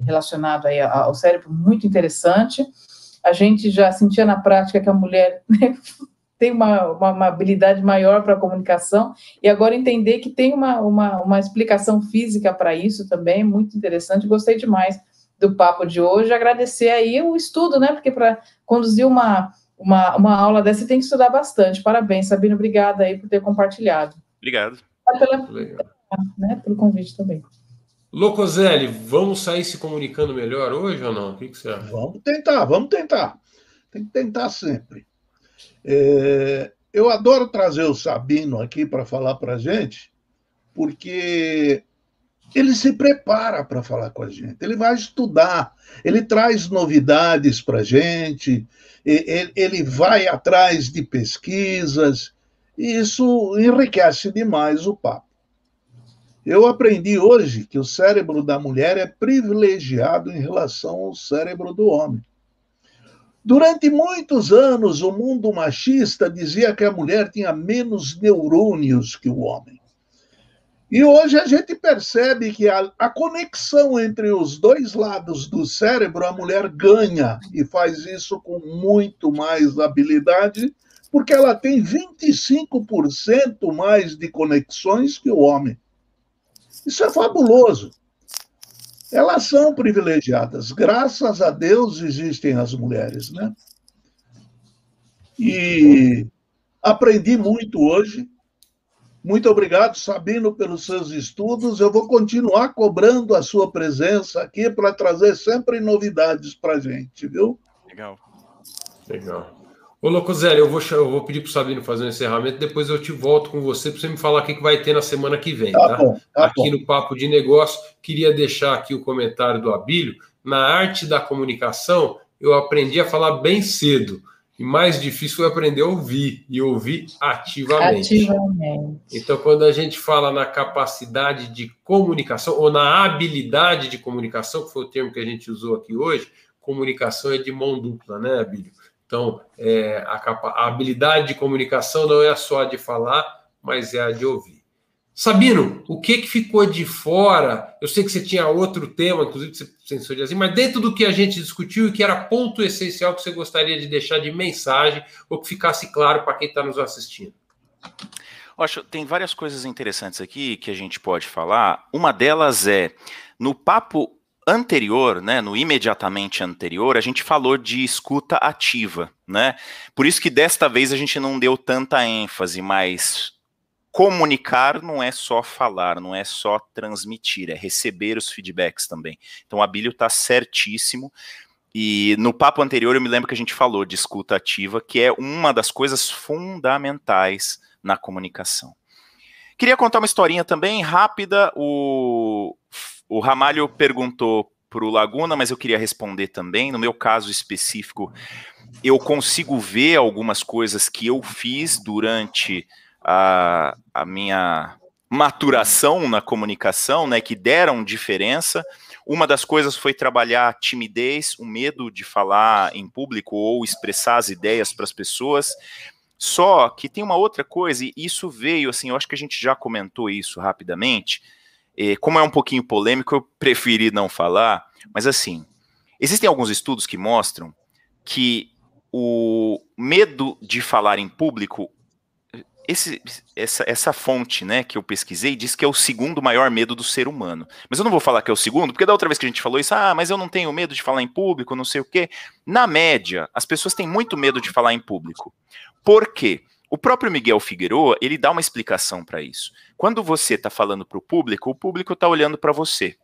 relacionado aí ao cérebro, muito interessante. A gente já sentia na prática que a mulher né, tem uma, uma, uma habilidade maior para a comunicação, e agora entender que tem uma, uma, uma explicação física para isso também, muito interessante, gostei demais do papo de hoje, agradecer aí o estudo, né? Porque para conduzir uma, uma, uma aula dessa tem que estudar bastante. Parabéns, Sabino, obrigada aí por ter compartilhado. Obrigado. Pela, né, pelo convite também. Locoselli, vamos sair se comunicando melhor hoje ou não? O que, que você acha? Vamos tentar, vamos tentar. Tem que tentar sempre. É, eu adoro trazer o Sabino aqui para falar para a gente, porque ele se prepara para falar com a gente, ele vai estudar, ele traz novidades para a gente, ele vai atrás de pesquisas, e isso enriquece demais o papo. Eu aprendi hoje que o cérebro da mulher é privilegiado em relação ao cérebro do homem. Durante muitos anos, o mundo machista dizia que a mulher tinha menos neurônios que o homem. E hoje a gente percebe que a, a, conexão entre os dois lados do cérebro, a mulher ganha e faz isso com muito mais habilidade, porque ela tem 25% mais de conexões que o homem. Isso é fabuloso. Elas são privilegiadas. Graças a Deus existem as mulheres, né? E aprendi muito hoje. Muito obrigado, Sabino, pelos seus estudos. Eu vou continuar cobrando a sua presença aqui para trazer sempre novidades para a gente, viu? Legal. Legal. Ô, Locoselli, eu vou, eu vou pedir para o Sabino fazer um encerramento, depois eu te volto com você para você me falar o que, que vai ter na semana que vem, tá? tá? Bom, tá aqui bom. no Papo de Negócio, queria deixar aqui o comentário do Abílio. Na arte da comunicação, eu aprendi a falar bem cedo. E mais difícil foi aprender a ouvir, e ouvir ativamente. ativamente. Então, quando a gente fala na capacidade de comunicação, ou na habilidade de comunicação, que foi o termo que a gente usou aqui hoje, comunicação é de mão dupla, né, Abílio? Então, é, a, a, habilidade de comunicação não é só a de falar, mas é a de ouvir. Sabino, o que, que ficou de fora? Eu sei que você tinha outro tema, inclusive você pensou de assim, mas dentro do que a gente discutiu e que era ponto essencial que você gostaria de deixar de mensagem ou que ficasse claro para quem está nos assistindo. Acho tem várias coisas interessantes aqui que a gente pode falar. Uma delas é no papo anterior, né, no imediatamente anterior, a gente falou de escuta ativa, né? Por isso que desta vez a gente não deu tanta ênfase, mas comunicar não é só falar, não é só transmitir, é receber os feedbacks também. Então, o Abílio está certíssimo. E no papo anterior eu me lembro que a gente falou de escuta ativa, que é uma das coisas fundamentais na comunicação. Queria contar uma historinha também rápida. O o Ramalho perguntou para o Laguna, mas eu queria responder também. No meu caso específico, eu consigo ver algumas coisas que eu fiz durante a, a minha maturação na comunicação, né, que deram diferença. Uma das coisas foi trabalhar a timidez, o medo de falar em público ou expressar as ideias para as pessoas. Só que tem uma outra coisa, e isso veio, assim, eu acho que a gente já comentou isso rapidamente, como é um pouquinho polêmico, eu preferi não falar, mas assim, existem alguns estudos que mostram que o medo de falar em público, esse, essa, essa fonte né, que eu pesquisei diz que é o segundo maior medo do ser humano. Mas eu não vou falar que é o segundo, porque da outra vez que a gente falou isso, ah, mas eu não tenho medo de falar em público, não sei o quê. Na média, as pessoas têm muito medo de falar em público. Por quê? O próprio Miguel Figueroa, ele dá uma explicação para isso. Quando você está falando para o público, o público está olhando para você.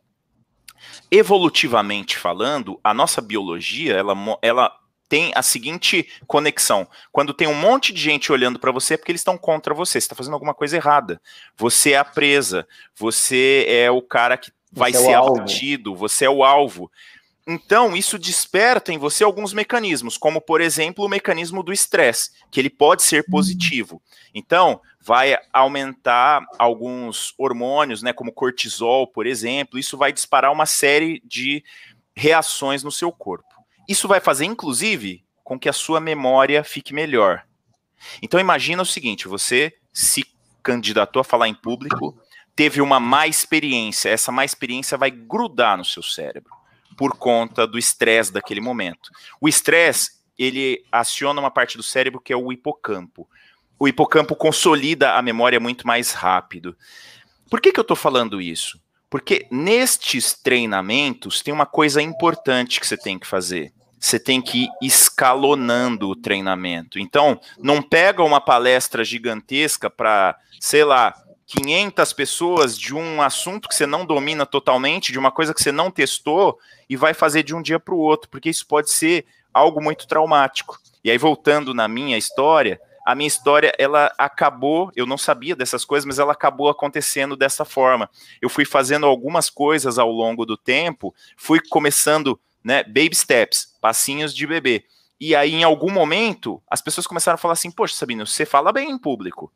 Evolutivamente falando, a nossa biologia, ela, ela tem a seguinte conexão. Quando tem um monte de gente olhando para você, é porque eles estão contra você, você está fazendo alguma coisa errada. Você é a presa, você é o cara que vai você é ser é abatido, você é o alvo. Então, isso desperta em você alguns mecanismos, como, por exemplo, o mecanismo do estresse, que ele pode ser uhum. positivo. Então, vai aumentar alguns hormônios, né, como cortisol, por exemplo, isso vai disparar uma série de reações no seu corpo. Isso vai fazer, inclusive, com que a sua memória fique melhor. Então, imagina o seguinte: você se candidatou a falar em público, teve uma má experiência, essa má experiência vai grudar no seu cérebro por conta do estresse daquele momento. O estresse, ele aciona uma parte do cérebro que é o hipocampo. O hipocampo consolida a memória muito mais rápido. Por que, que eu estou falando isso? Porque nestes treinamentos tem uma coisa importante que você tem que fazer. Você tem que ir escalonando o treinamento. Então, não pega uma palestra gigantesca para, sei lá, 500 pessoas de um assunto que você não domina totalmente, de uma coisa que você não testou e vai fazer de um dia para o outro, porque isso pode ser algo muito traumático. E aí, voltando na minha história, a minha história, ela acabou, eu não sabia dessas coisas, mas ela acabou acontecendo dessa forma. Eu fui fazendo algumas coisas ao longo do tempo, fui começando, né, baby steps, passinhos de bebê. E aí, em algum momento, as pessoas começaram a falar assim: Poxa, Sabino, você fala bem em público.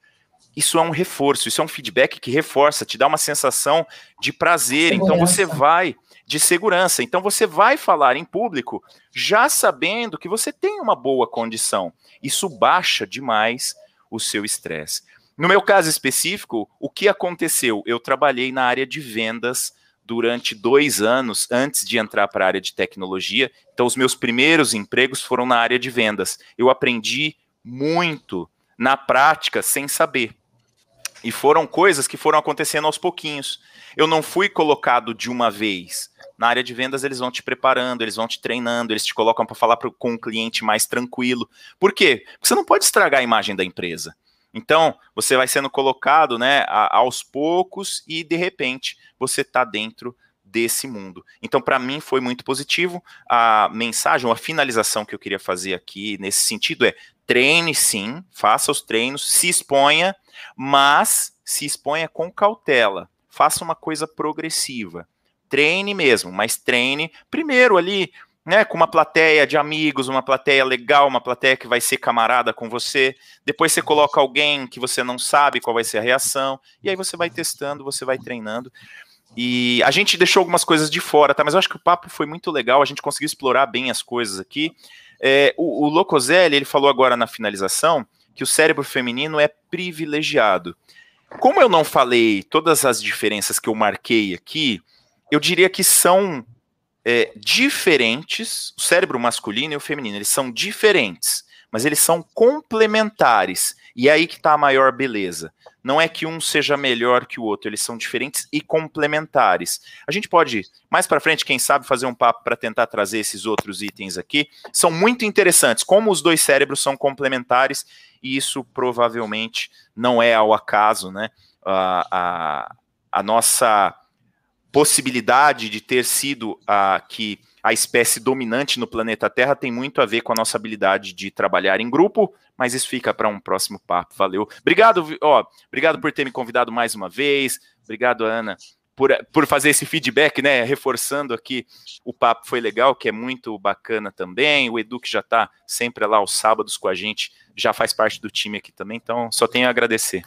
Isso é um reforço, isso é um feedback que reforça, te dá uma sensação de prazer. Então, você vai de segurança. Então você vai falar em público já sabendo que você tem uma boa condição. Isso baixa demais o seu estresse. No meu caso específico, o que aconteceu? Eu trabalhei na área de vendas durante dois anos antes de entrar para a área de tecnologia. Então, os meus primeiros empregos foram na área de vendas. Eu aprendi muito na prática sem saber. E foram coisas que foram acontecendo aos pouquinhos. Eu não fui colocado de uma vez. Na área de vendas, eles vão te preparando, eles vão te treinando, eles te colocam para falar pro, com um cliente mais tranquilo. Por quê? Porque você não pode estragar a imagem da empresa. Então, você vai sendo colocado né, a, aos poucos e, de repente, você está dentro desse mundo. Então, para mim, foi muito positivo. A mensagem, a finalização que eu queria fazer aqui nesse sentido é: treine sim, faça os treinos, se exponha, mas se exponha com cautela. Faça uma coisa progressiva treine mesmo, mas treine primeiro ali, né, com uma plateia de amigos, uma plateia legal, uma plateia que vai ser camarada com você. Depois você coloca alguém que você não sabe qual vai ser a reação, e aí você vai testando, você vai treinando. E a gente deixou algumas coisas de fora, tá? Mas eu acho que o papo foi muito legal, a gente conseguiu explorar bem as coisas aqui. É, o, o Locoselli, ele falou agora na finalização que o cérebro feminino é privilegiado. Como eu não falei todas as diferenças que eu marquei aqui, eu diria que são é, diferentes, o cérebro masculino e o feminino, eles são diferentes, mas eles são complementares. E é aí que está a maior beleza. Não é que um seja melhor que o outro, eles são diferentes e complementares. A gente pode, mais para frente, quem sabe, fazer um papo para tentar trazer esses outros itens aqui. São muito interessantes, como os dois cérebros são complementares, e isso provavelmente não é ao acaso, né? A, a, a nossa possibilidade de ter sido a que a espécie dominante no planeta Terra tem muito a ver com a nossa habilidade de trabalhar em grupo, mas isso fica para um próximo papo. Valeu. Obrigado, ó, obrigado por ter me convidado mais uma vez. Obrigado, Ana, por, por fazer esse feedback, né? Reforçando aqui o papo foi legal, que é muito bacana também. O Edu, que já está sempre lá aos sábados com a gente, já faz parte do time aqui também, então só tenho a agradecer.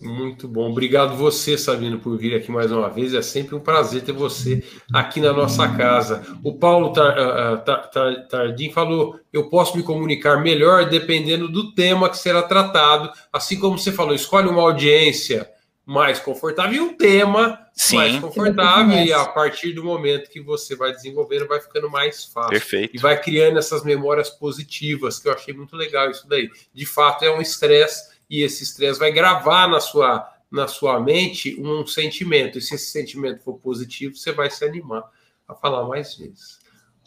Muito bom. Obrigado você, Sabino, por vir aqui mais uma vez. É sempre um prazer ter você aqui na nossa casa. O Paulo ah, ah, Tardim falou: eu posso me comunicar melhor dependendo do tema que será tratado. Assim como você falou, escolhe uma audiência mais confortável e um tema Sim. mais confortável. E a partir do momento que você vai desenvolvendo, vai ficando mais fácil. Perfeito. E vai criando essas memórias positivas, que eu achei muito legal isso daí. De fato, é um estresse e esse estresse vai gravar na sua, na sua mente um sentimento. E se esse sentimento for positivo, você vai se animar a falar mais vezes.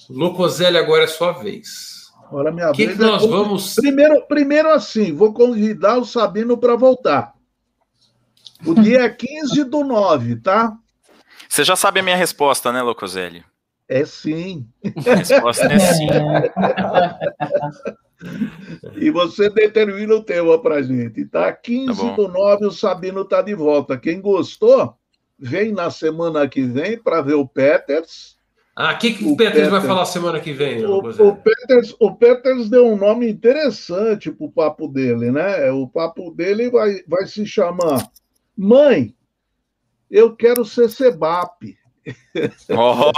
Locoselli, agora é sua vez. Agora minha que vez. Que nós é... vamos. Primeiro, primeiro, assim, vou convidar o Sabino para voltar. O dia é 15 do 9, tá? Você já sabe a minha resposta, né, Locoselli? É sim. A resposta é sim. E você determina o tema para gente, tá? 15 tá do 9, o Sabino tá de volta. Quem gostou, vem na semana que vem para ver o Peters. Ah, o que, que o, o Peters, Peters, vai falar semana que vem? O, o, Peters, o Peters deu um nome interessante para o papo dele, né? O papo dele vai, vai se chamar Mãe, eu quero ser Sebap. Oh.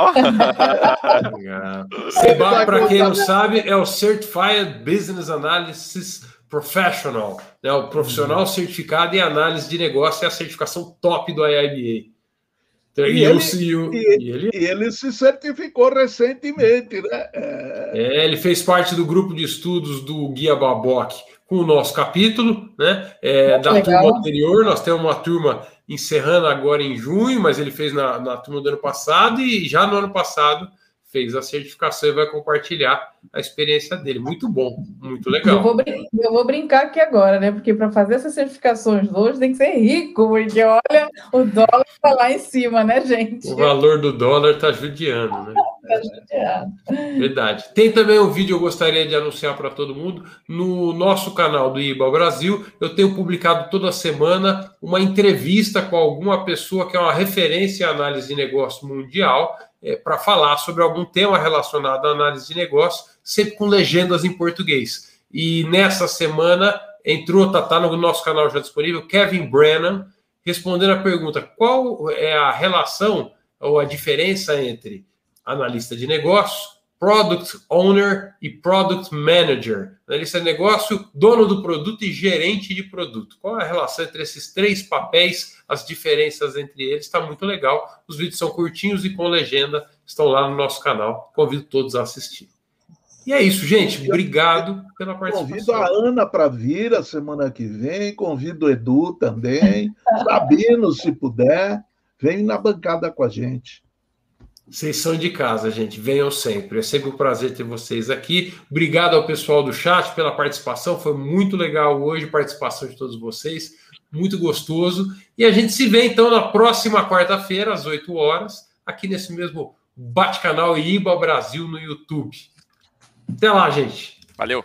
CBA, para quem não sabe, é o Certified Business Analysis Professional, né? o profissional uhum. certificado em análise de negócio, é a certificação top do IIBA. Então, e, e, ele, e, e, ele... e, ele, se certificou recentemente, né? É... é... ele fez parte do grupo de estudos do Guia Baboc com o nosso capítulo, né? É, da legal. turma anterior, nós temos uma turma encerrando agora em junho, mas ele fez na, na turma do ano passado e já no ano passado fez a certificação e vai compartilhar a experiência dele. Muito bom, muito legal. Eu vou, eu vou brincar aqui agora, né? Porque para fazer essas certificações hoje tem que ser rico, porque olha, o dólar está lá em cima, né, gente? O valor do dólar está judiando, né? Tá judiando. Verdade. Tem também um vídeo que eu gostaria de anunciar para todo mundo. No nosso canal do IBA Brasil, eu tenho publicado toda semana uma entrevista com alguma pessoa que é uma referência em análise de negócio mundial é, para falar sobre algum tema relacionado à análise de negócio, sempre com legendas em português. E nessa semana entrou, está tá no nosso canal já disponível, Kevin Brennan, respondendo a pergunta: qual é a relação ou a diferença entre analista de negócio Product Owner e Product Manager. Analista de negócio, dono do produto e gerente de produto. Qual é a relação entre esses três papéis, as diferenças entre eles? Está muito legal. Os vídeos são curtinhos e com legenda, estão lá no nosso canal. Convido todos a assistir. E é isso, gente. Obrigado pela participação. Convido a Ana para vir a semana que vem, convido o Edu também, Sabino, se puder, vem na bancada com a gente. Vocês são de casa, gente. Venham sempre. É sempre um prazer ter vocês aqui. Obrigado ao pessoal do chat pela participação. Foi muito legal hoje a participação de todos vocês. Muito gostoso. E a gente se vê então na próxima quarta-feira, às 8 horas, aqui nesse mesmo Bate-Canal IBA Brasil no YouTube. Até lá, gente. Valeu.